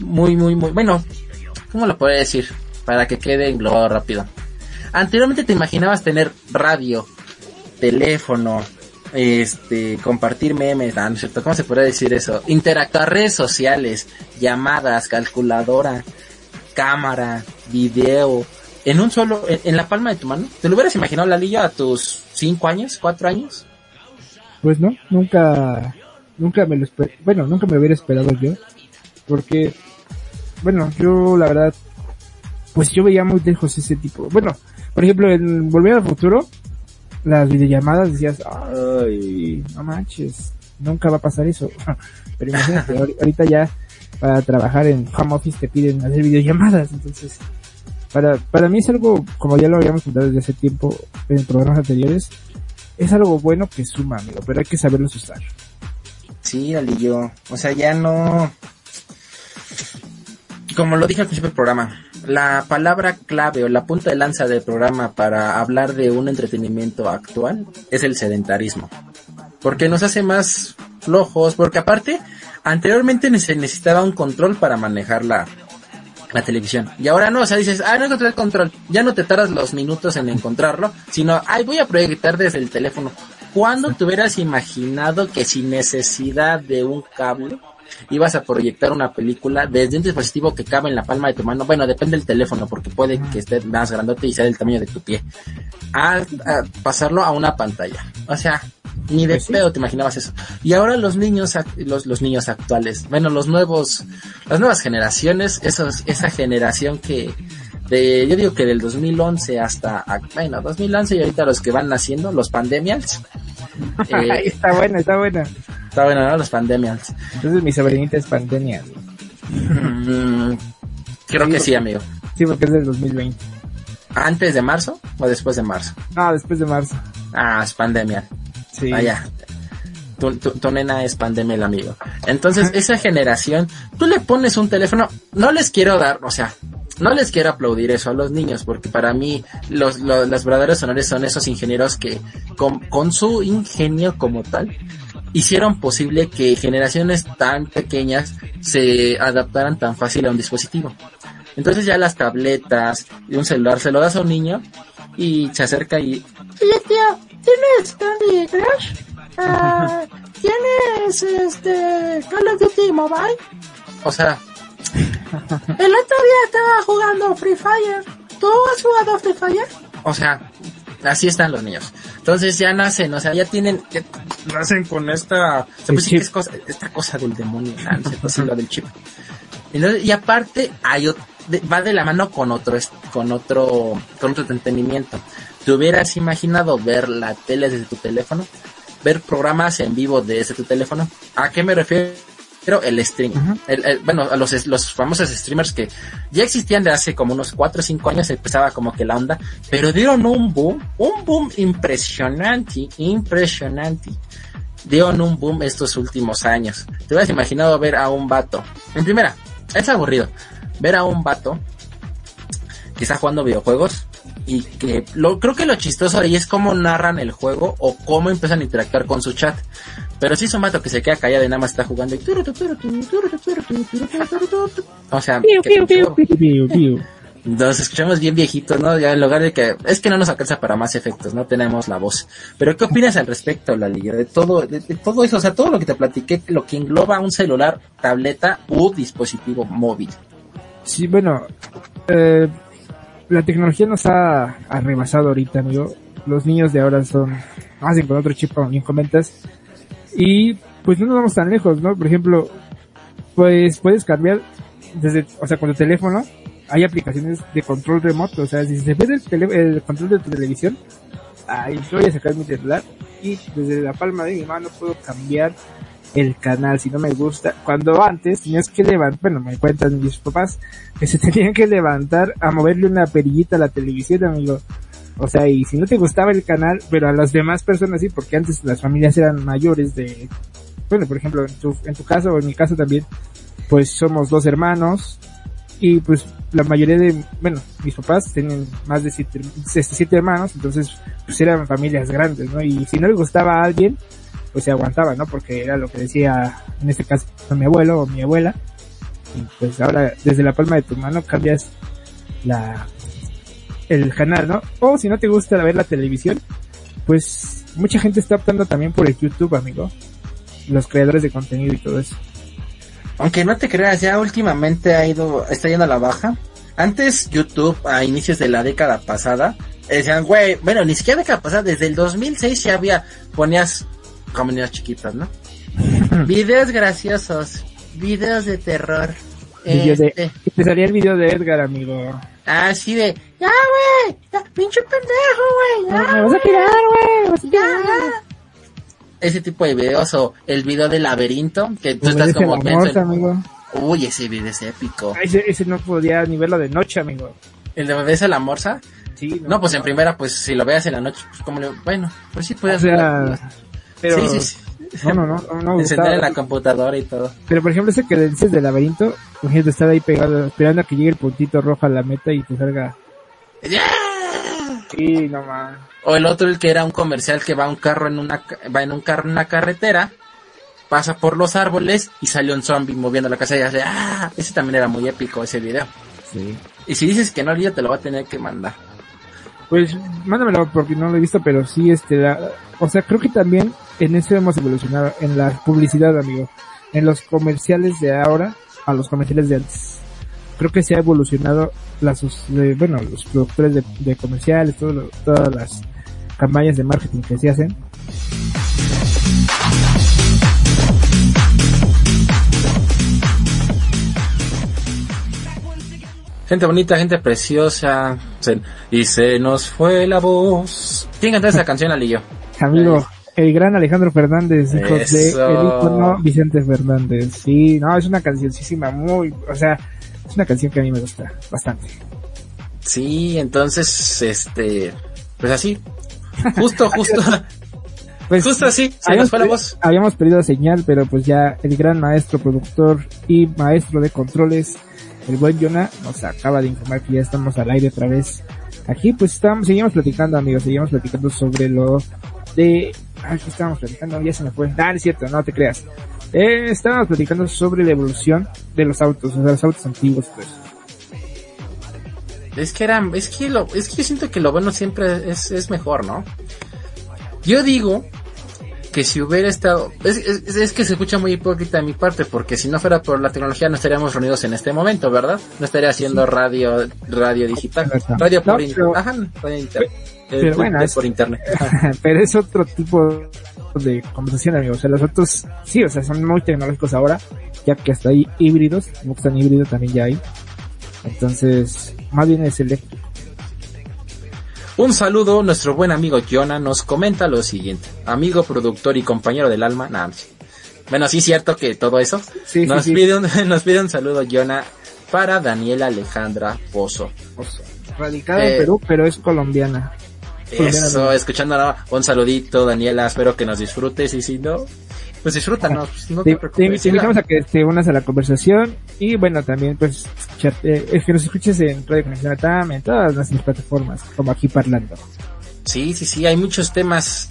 muy, muy, muy, bueno, ¿cómo lo podría decir? Para que quede englobado rápido. Anteriormente te imaginabas tener radio, teléfono, este, compartir memes, ah, ¿no cierto? ¿Cómo se podría decir eso? Interactuar redes sociales, llamadas, calculadora, cámara, video, en un solo, en, la palma de tu mano. ¿Te lo hubieras imaginado, Lalillo, a tus cinco años, cuatro años? Pues no, nunca, nunca me lo esper- bueno, nunca me hubiera esperado yo, porque, bueno, yo la verdad, pues yo veía muy lejos ese tipo, bueno, por ejemplo, en Volver al Futuro, las videollamadas decías, ay, no manches, nunca va a pasar eso, pero imagínate, ahori- ahorita ya para trabajar en home office te piden hacer videollamadas, entonces para, para mí es algo, como ya lo habíamos contado desde hace tiempo en programas anteriores, es algo bueno que suma, amigo, pero hay que saberlo usar. Sí, yo O sea, ya no... Como lo dije al principio del programa, la palabra clave o la punta de lanza del programa para hablar de un entretenimiento actual es el sedentarismo. Porque nos hace más flojos, porque aparte, anteriormente se necesitaba un control para manejar la, la televisión. Y ahora no, o sea, dices, ah, no encontré el control. Ya no te tardas los minutos en encontrarlo, sino, ay, voy a proyectar desde el teléfono. ¿Cuándo te hubieras imaginado que sin necesidad de un cable ibas a proyectar una película desde un dispositivo que cabe en la palma de tu mano? Bueno, depende del teléfono, porque puede que esté más grandote y sea del tamaño de tu pie. A, pasarlo a una pantalla. O sea, ni de pues te imaginabas eso. Y ahora los niños, los, los niños actuales, bueno, los nuevos, las nuevas generaciones, esos, esa generación que, de, yo digo que del 2011 hasta, bueno, 2011 y ahorita los que van naciendo, los pandemials. Eh, está buena, está buena. Está buena, ¿no? Los pandemials. Entonces mi sobrinita es pandemia. Mm, creo que sí, amigo. Sí, porque es del 2020. ¿Antes de marzo o después de marzo? Ah, después de marzo. Ah, es pandemia. Sí. Vaya. Tu, tu, nena es pandemia el amigo. Entonces, esa generación, tú le pones un teléfono, no les quiero dar, o sea, no les quiero aplaudir eso a los niños, porque para mí los, los, verdaderos honores son esos ingenieros que con, con su ingenio como tal hicieron posible que generaciones tan pequeñas se adaptaran tan fácil a un dispositivo. Entonces ya las tabletas y un celular se lo das a un niño y se acerca y... Oye tío, ¿tienes Candy Crush? Ah, ¿Tienes este Call of Duty Mobile? O sea, el otro día estaba jugando Free Fire. ¿Tú has jugado Free Fire? O sea, así están los niños. Entonces ya nacen, o sea, ya tienen, nacen con esta, se es cosa, esta cosa del demonio, ¿no? lo del chip. Y, aparte hay va de la mano con otro, con otro, con otro entretenimiento. ¿Te hubieras imaginado ver la tele desde tu teléfono? Ver programas en vivo desde tu teléfono. ¿A qué me refiero? pero el stream. bueno, a los, los famosos streamers que ya existían de hace como unos 4 o 5 años, empezaba como que la onda, pero dieron un boom, un boom impresionante, impresionante. Dieron un boom estos últimos años. Te hubieras imaginado ver a un vato. En primera, es aburrido. Ver a un vato que está jugando videojuegos y que lo, creo que lo chistoso ahí es cómo narran el juego o cómo empiezan a interactuar con su chat. Pero sí es un mato que se queda callado y nada más está jugando y... O sea... Nos escuchamos bien viejitos, ¿no? Ya en lugar de que... Es que no nos alcanza para más efectos, no tenemos la voz. Pero ¿qué opinas al respecto, la liga? De todo, de, todo eso, o sea, todo lo que te platiqué, lo que engloba un celular, tableta u dispositivo móvil. Sí, bueno, eh, la tecnología nos ha, rebasado ahorita, amigo. Los niños de ahora son, hacen con otro chip, como bien comentas. Y pues no nos vamos tan lejos, ¿no? Por ejemplo, pues puedes cambiar desde, o sea, con el teléfono hay aplicaciones de control remoto, o sea, si se ve el, el control de tu televisión, ahí voy a sacar mi celular y desde la palma de mi mano puedo cambiar el canal si no me gusta. Cuando antes tenías que levantar, bueno, me cuentan mis papás que se tenían que levantar a moverle una perillita a la televisión, amigo. O sea, y si no te gustaba el canal, pero a las demás personas sí, porque antes las familias eran mayores de, bueno, por ejemplo, en tu, en tu caso o en mi caso también, pues somos dos hermanos y pues la mayoría de, bueno, mis papás tienen más de siete, siete hermanos, entonces pues eran familias grandes, ¿no? Y si no le gustaba a alguien, pues se aguantaba, ¿no? Porque era lo que decía, en este caso, mi abuelo o mi abuela. Y pues ahora, desde la palma de tu mano cambias la, el canal, ¿no? O si no te gusta ver la televisión, pues mucha gente está optando también por el YouTube, amigo. Los creadores de contenido y todo eso. Aunque no te creas, ya últimamente ha ido, está yendo a la baja. Antes YouTube, a inicios de la década pasada, decían, güey, bueno, ni siquiera década pasada, desde el 2006 ya había, ponías como niños chiquitos, ¿no? videos graciosos, videos de terror. este... Te salía el video de Edgar, amigo. Ah, sí, de, ya, güey, pinche pendejo, güey, ya, me vas a tirar, güey, vas a tirar. Ese tipo de videos, o el video del laberinto, que tú estás como... amigo. Uy, ese video es épico. Ese, ese no podía ni verlo de noche, amigo. ¿El de bebés a la morsa? Sí, No, pues en primera, pues si lo veas en la noche, pues como le... Bueno, pues sí O puedes ver. Pero... Sí. No, no, no, no, me Encender en la computadora y todo. Pero por ejemplo ese que dices del laberinto, imagínate estar ahí pegado, esperando a que llegue el puntito rojo a la meta y te salga. Sí, no. O el otro, el que era un comercial que va un carro en una, va en un carro en una carretera, pasa por los árboles y sale un zombie moviendo la casa y hace, ah, ese también era muy épico ese video. Sí. Y si dices que no, yo te lo voy a tener que mandar. Pues mándamelo porque no lo he visto, pero sí, este, la- o sea, creo que también en eso hemos evolucionado, en la publicidad, amigo. En los comerciales de ahora a los comerciales de antes. Creo que se ha evolucionado las, eh, bueno, los productores de, de comerciales, todo todas las campañas de marketing que se hacen. Gente bonita, gente preciosa. se- y se nos fue la voz. ¿Quién cantó esa canción, Alillo? Amigo, el gran Alejandro Fernández, hijo de Eso. el ícono Vicente Fernández. Sí, no, es una cancioncísima muy, o sea, es una canción que a mí me gusta bastante. Sí, entonces, este, pues así. Justo, justo, Pues, justo así, se habíamos nos fue la voz. Habíamos perdido señal, pero pues ya el gran maestro productor y maestro de controles, el buen Jonah, nos acaba de informar que ya estamos al aire otra vez. Aquí pues estamos, seguimos platicando amigos, seguimos platicando sobre lo de... Ay, ¿qué estábamos platicando? Ya se me fue. Ah, no es cierto, no te creas. Eh, estábamos platicando sobre la evolución de los autos, o sea, los autos antiguos pues. Es que era, es que lo, es que yo siento que lo bueno siempre es, es mejor, ¿no? Yo digo que si hubiera estado, es, es, es que se escucha muy hipócrita de mi parte, porque si no fuera por la tecnología no estaríamos reunidos en este momento, ¿verdad? No estaría haciendo radio, radio digital, radio por No, pero- ajá, radio inter- pero eh, bueno, es- por internet. pero es otro tipo de conversación, amigos. O sea, los autos, sí, o sea, son muy tecnológicos ahora, ya que hasta hay híbridos, que están híbridos también ya hay. Entonces, más bien es eléctrico. Un saludo, nuestro buen amigo Jonah nos comenta lo siguiente. Amigo, productor y compañero del alma, más. Bueno, sí es cierto que todo eso. Sí, nos, sí, sí. Pide un, nos pide un saludo, Jonah, para Daniela Alejandra Pozo. O sea, radicada Eh, en Perú, pero es colombiana. Eso, escuchando ¿no? un saludito, Daniela, espero que nos disfrutes y si no, pues disfrútanos, pues, no Te, te te- preocupes. te invitamos a que te unas a la conversación y bueno, también pues escucharte, es que nos escuches en Radio Conexión Atam, en todas nuestras plataformas, como aquí parlando. Sí, sí, sí, hay muchos temas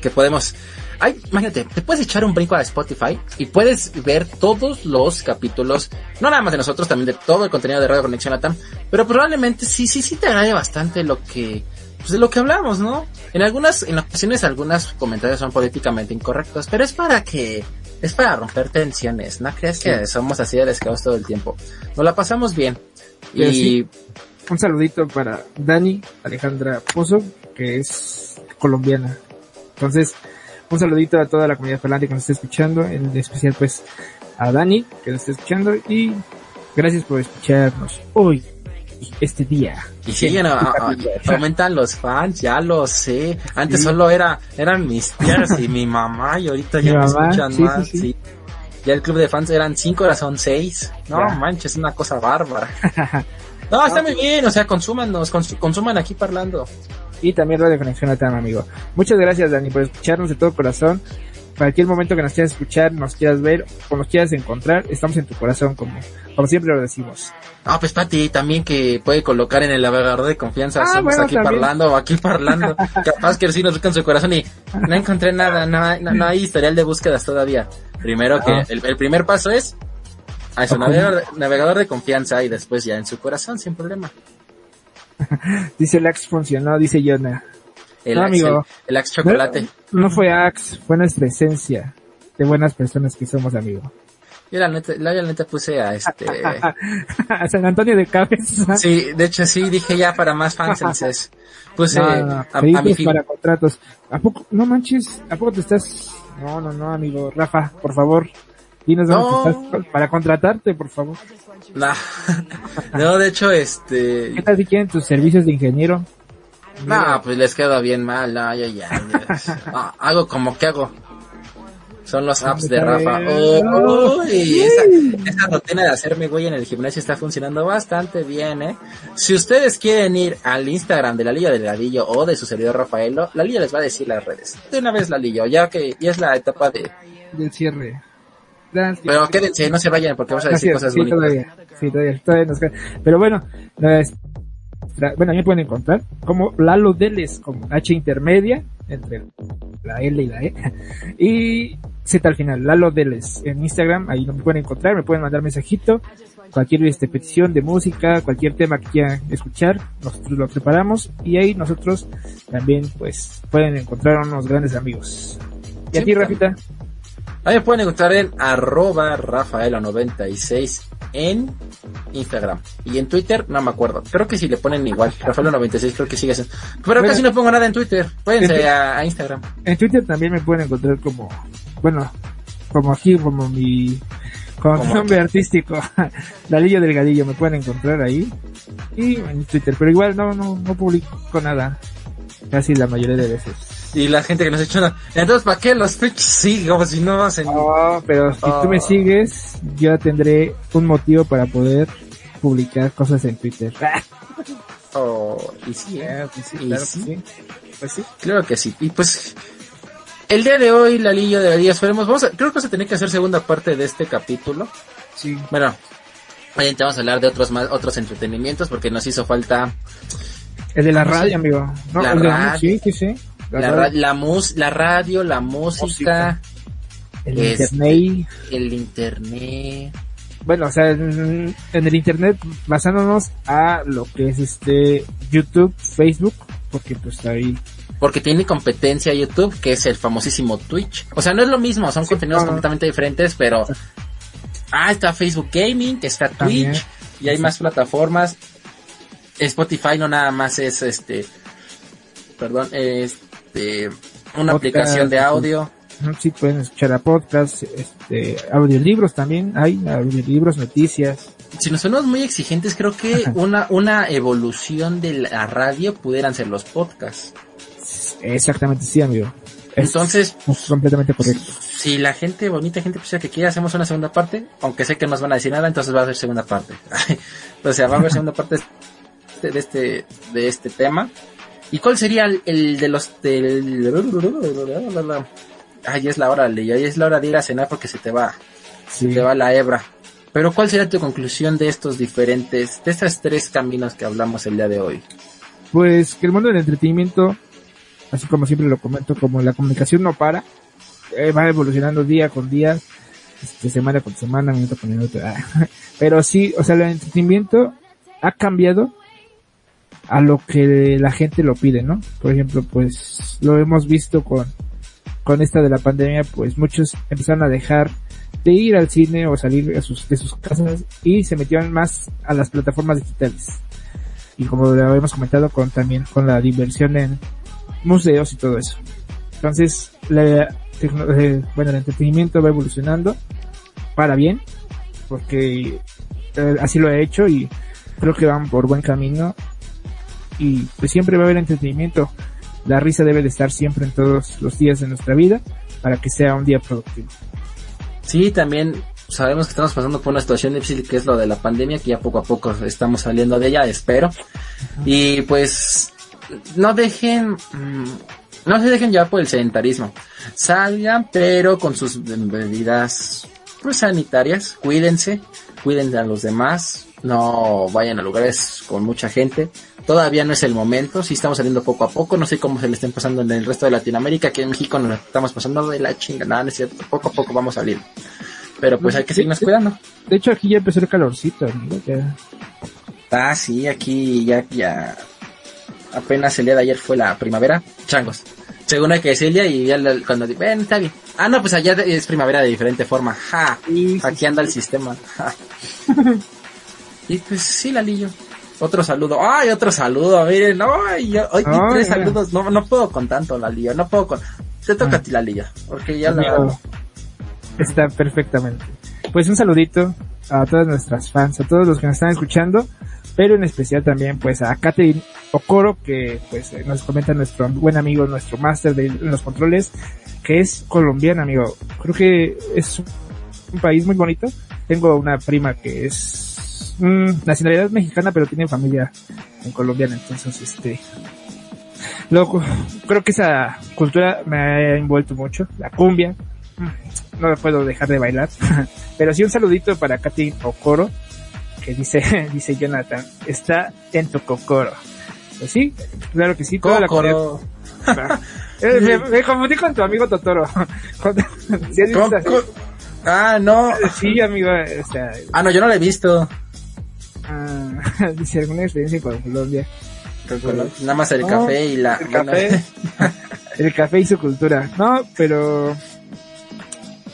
que podemos... Ay, imagínate, te puedes echar un brinco a Spotify y puedes ver todos los capítulos, no nada más de nosotros, también de todo el contenido de Radio Conexión Latam, pero probablemente sí, sí, sí te agrade bastante lo que, pues de lo que hablamos, ¿no? En algunas, en ocasiones algunas comentarios son políticamente incorrectos, pero es para que, es para romper tensiones, ¿no crees que somos así de descaos todo el tiempo? Nos la pasamos bien. Pero Y sí. Un saludito para Dani Alejandra Pozo, que es colombiana. Entonces, un saludito a toda la comunidad parlante que nos está escuchando, en especial pues a Dani, que nos está escuchando, y gracias por escucharnos hoy, este día. Y siguen, a- a- a- aumentan los fans, ya lo sé. Antes Sí. solo era, eran mis tías y mi mamá y ahorita ya me escuchan sí, más. sí. Ya el club de fans eran cinco, ahora son seis. No Ya. manches, es una cosa bárbara. No, está muy bien, o sea, consúmanos, cons- consuman aquí parlando. y también Radio Conexión Atam, amigo. Muchas gracias, Dani, por escucharnos de todo corazón. Cualquier momento que nos quieras escuchar, nos quieras ver o nos quieras encontrar, estamos en tu corazón, como, como siempre lo decimos. Ah, pues Pati también que puede colocar en el navegador de confianza, Ah, bueno, aquí también. parlando o aquí parlando. Capaz que sí nos buscan su corazón y no encontré nada, no, hay- no, no hay historial de búsquedas todavía. Primero que, Ah. el, el primer paso es a su navegador, navegador de confianza y después ya en su corazón, sin problema. Dice el Axe funcionó, dice Yona. El, No, Axe, amigo. el, el Axe chocolate. No, no fue Axe, fue nuestra esencia de buenas personas que somos, amigo. Yo la neta, la, la neta puse a este... A San Antonio de Cabeza. Sí, de hecho sí, dije ya para más fans entonces Puse No, a, a mi para contratos. ¿A poco? No manches, ¿a poco te estás? No, no, no, amigo. Rafa, por favor. Dinos dónde No. estás para contratarte, por favor. No, de hecho, este... ¿Qué tal si quieren tus servicios de ingeniero? No, pues les queda bien mal, no, ya, ya. Ah, hago como que hago. Son los apps de Rafa. Oh, uy, esa, esa rutina de hacerme güey en el gimnasio está funcionando bastante bien, ¿eh? Si ustedes quieren ir al Instagram de la Liga del Ladillo o de su servidor Rafaelo, la Liga les va a decir las redes. De una vez la Liga, ya que ya es la etapa de... Del cierre. Pero quédense, no se vayan porque vamos a decir es, cosas sí, bonitas. todavía, sí, todavía, todavía nos queda. Pero bueno, nuestra- bueno, ahí me pueden encontrar como Lalo Deles, con H intermedia, entre la L y la E, y Z al final, Lalo Deles, en Instagram, ahí no me pueden encontrar, me pueden mandar mensajito, cualquier este, petición de música, cualquier tema que quieran escuchar, nosotros lo preparamos, y ahí nosotros también, pues, pueden encontrar unos grandes amigos. ¿Y a ti. Rafita? Me pueden encontrar en arroba rafaelo96 en Instagram. Y en Twitter, no me acuerdo. Creo que si le ponen igual, Rafaelo96 creo que sigue siendo. Pero Bueno. casi no pongo nada en Twitter. Este- a, a Instagram. En Twitter también me pueden encontrar como, bueno, como aquí, como mi, como nombre artístico, Dalillo Delgadillo, me pueden encontrar ahí. Y en Twitter, pero igual no, no, no publico nada. Casi la mayoría de veces. Y la gente que nos echa una... Entonces, ¿para qué los pitches sí? Como si no hacen... No, pero si tú me Oh. sigues, yo tendré un motivo para poder publicar cosas en Twitter. Oh, y sí, ¿eh? Ah, pues sí, ¿Y claro que sí? sí. Pues sí. Claro que sí. Y pues... El día de hoy, la Liga de la Día, esperemos... Vamos a, creo que vamos a tener que hacer segunda parte de este capítulo. Sí. Bueno, obviamente vamos a hablar de otros más, otros entretenimientos porque nos hizo falta El de la ¿Cómo se- radio, amigo. No, La el de radio. sí, sí, sí. La la, radio, ra- la, mus- la radio, la música, Música. el este- internet. el internet. bueno, o sea, en, en el internet basándonos a lo que es este YouTube, Facebook, porque pues ahí Porque tiene competencia YouTube, que es el famosísimo Twitch. O sea, no es lo mismo, son contenidos no, completamente diferentes, pero... Ah, está Facebook Gaming, está Twitch, También. y hay más plataformas. Spotify no nada más es este... Perdón, este... Una Podcast, aplicación de sí. audio. sí pueden escuchar a podcast, este, audiolibros también, hay audiolibros, noticias, Si nos sonamos muy exigentes, creo que Ajá. una, una evolución de la radio pudieran ser los podcasts. exactamente sí, amigo. Es Entonces, completamente correcto. si la gente, bonita gente, pues que quiere, hacemos una segunda parte, aunque sé que no nos van a decir nada, entonces va a haber segunda parte. o sea, va a haber segunda parte de, de este, de este tema. ¿Y cuál sería el, el de los del... Ay, es la hora, Ley, es la hora de ir a cenar porque se te va, Sí. se te va la hebra. Pero ¿cuál sería tu conclusión de estos diferentes, de estos tres caminos que hablamos el día de hoy? Pues que el mundo del entretenimiento, así como siempre lo comento, como la comunicación no para, eh, va evolucionando día con día, este, semana con semana, minuto con minuto. ah. Pero sí, o sea, el entretenimiento ha cambiado a lo que la gente lo pide, ¿no? Por ejemplo, pues lo hemos visto con, con esta de la pandemia, pues muchos empezaron a dejar de ir al cine o salir a sus, de sus casas y se metieron más a las plataformas digitales y como lo habíamos comentado con también con la diversión en museos y todo eso. Entonces, la eh, bueno, el entretenimiento va evolucionando para bien, porque eh, así lo he hecho y creo que van por buen camino y pues siempre va a haber entretenimiento. La risa debe de estar siempre en todos los días de nuestra vida para que sea un día productivo. Sí, también sabemos que estamos pasando por una situación difícil que es lo de la pandemia, que ya poco a poco estamos saliendo de ella, espero. Y pues no dejen, mm, no se dejen llevar por el sedentarismo. Salgan, pero con sus medidas pues sanitarias, cuídense, cuiden a los demás, no vayan a lugares con mucha gente. Todavía no es el momento, sí estamos saliendo poco a poco, no sé cómo se le estén pasando en el resto de Latinoamérica, aquí en México nos estamos pasando de la chingada, no es cierto, poco a poco vamos a salir. Pero pues hay que seguirnos cuidando. De hecho, aquí ya empezó el calorcito, ya. Ah, sí, aquí ya, ya, apenas el día de ayer fue la primavera, changos. Según hay que decirle y ya cuando, di- ven, está bien. Ah, no, pues allá es primavera de diferente forma, ja. Aquí anda el sistema. ja. y pues sí, Lalillo. Otro saludo. Ay, otro saludo. Miren, ay, yo- hoy tres mira. saludos. No, no puedo con tanto, Lalillo. No puedo con. Te toca Ah. a ti, Lalillo. Porque ya la. Está perfectamente. Pues un saludito a todas nuestras fans, a todos los que nos están escuchando. pero en especial también pues a Catherine Okoro que pues eh, nos comenta nuestro buen amigo, nuestro máster de los controles, que es colombiana amigo. Creo que es un país muy bonito. Tengo una prima que es mm, nacionalidad mexicana pero tiene familia en colombiana, entonces este Luego, creo que esa cultura me ha envuelto mucho. La cumbia. mm, No la puedo dejar de bailar. Pero sí un saludito para Katy Okoro. Que dice, dice Jonathan, está en tu cocoro. Pues sí, claro que sí. Toda la Cocoro. comunidad- Eh, me, me confundí con tu amigo Totoro. Ah, no. Sí, amigo, o sea, Ah, no, yo no la he visto. Ah, dice alguna experiencia con Colombia. Nada más el No, café y la... el café. El café y su cultura. No, pero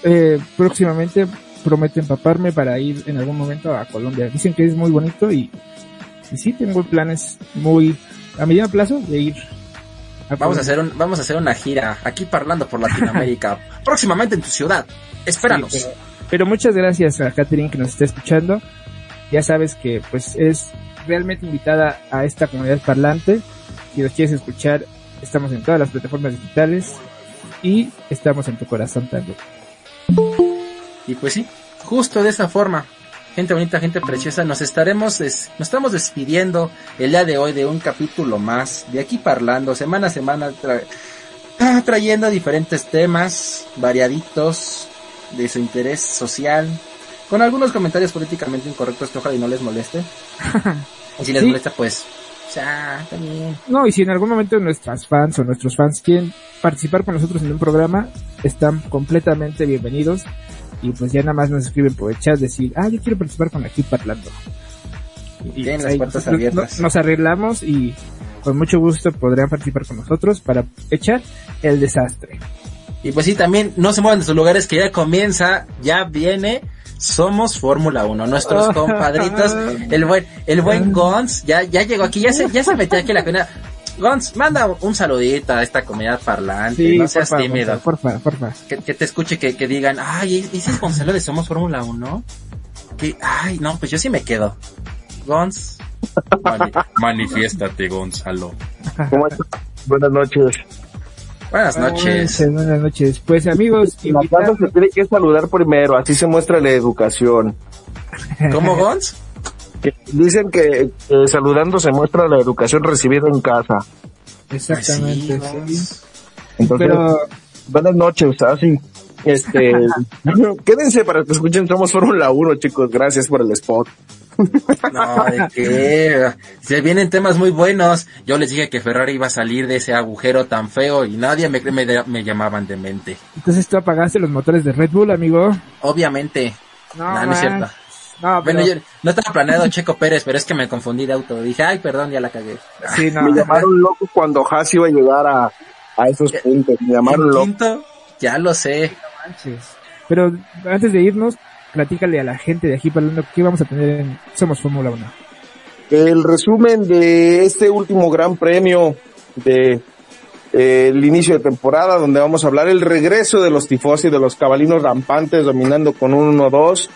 eh, próximamente prometo empaparme para ir en algún momento a Colombia. Dicen que es muy bonito y, y sí tengo planes muy a mediano plazo de ir. Vamos a hacer un, vamos a hacer una gira aquí parlando por Latinoamérica. Próximamente en tu ciudad. Espéranos. Sí, pero, pero muchas gracias a Catherine que nos está escuchando. Ya sabes que pues es realmente invitada a esta comunidad parlante. Si los quieres escuchar, estamos en todas las plataformas digitales y estamos en tu corazón también. Y pues sí, justo de esa forma. Gente bonita, gente preciosa, nos estaremos, nos estamos despidiendo el día de hoy de un capítulo más, de aquí parlando, semana a semana, tra- trayendo diferentes temas variaditos de su interés social, con algunos comentarios políticamente incorrectos que ojalá y no les moleste. y si les Sí. molesta, pues, ya, también. No, y si en algún momento nuestras fans o nuestros fans quieren participar con nosotros en un programa, están completamente bienvenidos. Y pues ya nada más nos escriben por el chat decir, ah, yo quiero participar con aquí parlando. Y Tienen pues, las puertas nos- abiertas. Nos arreglamos y con mucho gusto podrán participar con nosotros para echar el desastre. Y pues sí, también no se muevan de sus lugares que ya comienza, ya viene, somos Fórmula 1, nuestros compadritos, el buen, el buen Gons, ya, ya llegó aquí, ya se, ya se metió aquí en la comunidad. Gons, manda un saludito a esta comunidad parlante, no seas porfa, tímido. Porfa, porfa. Que, que te escuche, que, que digan, ay, ese es Gonzalo de Somos Fórmula 1. Que, ay, no, pues yo sí me quedo. Gons. Mani- manifiéstate, Gonzalo. ¿Cómo estás? Buenas noches. Buenas noches. Buenas, buenas noches. Pues amigos, la casa se tiene que saludar primero, así se muestra la educación. ¿Cómo, Gons? Que dicen que eh, saludando se muestra la educación recibida en casa. Exactamente, sí, sí. Entonces, Pero buenas noches, así. Este, quédense para que escuchen Somos Fórmula 1, chicos. Gracias por el spot. No, ¿de qué? Se vienen temas muy buenos. Yo les dije que Ferrari iba a salir de ese agujero tan feo y nadie me, me, me llamaban demente. entonces tú apagaste los motores de Red Bull, amigo. Obviamente. No, no, es cierto. No, pero, Bueno, yo no estaba planeado Checo Pérez, pero es que me confundí de auto. Dije, ay, perdón, ya la cagué. sí, no. Me llamaron loco cuando Haas iba a llegar a, a esos puntos. Me llamaron ¿En loco. quinto? Ya lo sé. manches. Pero antes de irnos, platícale a la gente de aquí hablando qué vamos a tener en Somos Fórmula 1. El resumen de este último gran premio de eh, el inicio de temporada, donde vamos a hablar el regreso de los tifosi, de los cabalinos rampantes dominando con un 1-2,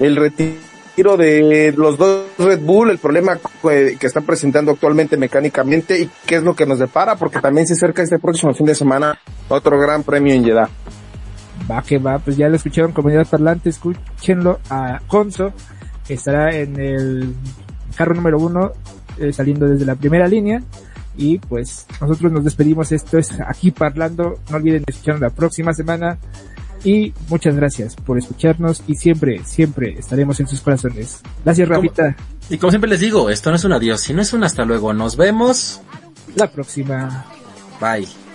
el retiro de los dos Red Bull, el problema que, que están presentando actualmente mecánicamente y qué es lo que nos depara, porque también se acerca este próximo fin de semana otro gran premio en Jeddah. Va que va, pues ya lo escucharon, comunidad parlante, escúchenlo a Conso, que estará en el carro número uno, eh, saliendo desde la primera línea. Y pues nosotros nos despedimos, esto es aquí parlando, no olviden escucharnos la próxima semana. Y muchas gracias por escucharnos y siempre, siempre estaremos en sus corazones. Gracias. Rafita. Y como siempre les digo, esto no es un adiós, sino es un hasta luego. Nos vemos. La próxima. Bye.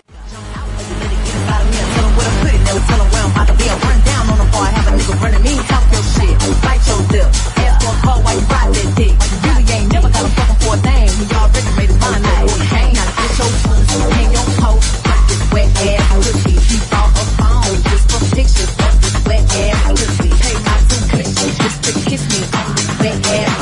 no telling where I'm about to be. I'm run down on the bar, have a nigga running me. Talk your shit, bite your lip. Ask for a call while you ride that dick. You really ain't never got a fucking for a thing. He already made his mind up. Hang out, get your shoes, hang your coat. Fuck this wet ass pussy. She bought a phone just for pictures of this wet ass pussy. Pay my two pictures just to kiss me on this wet ass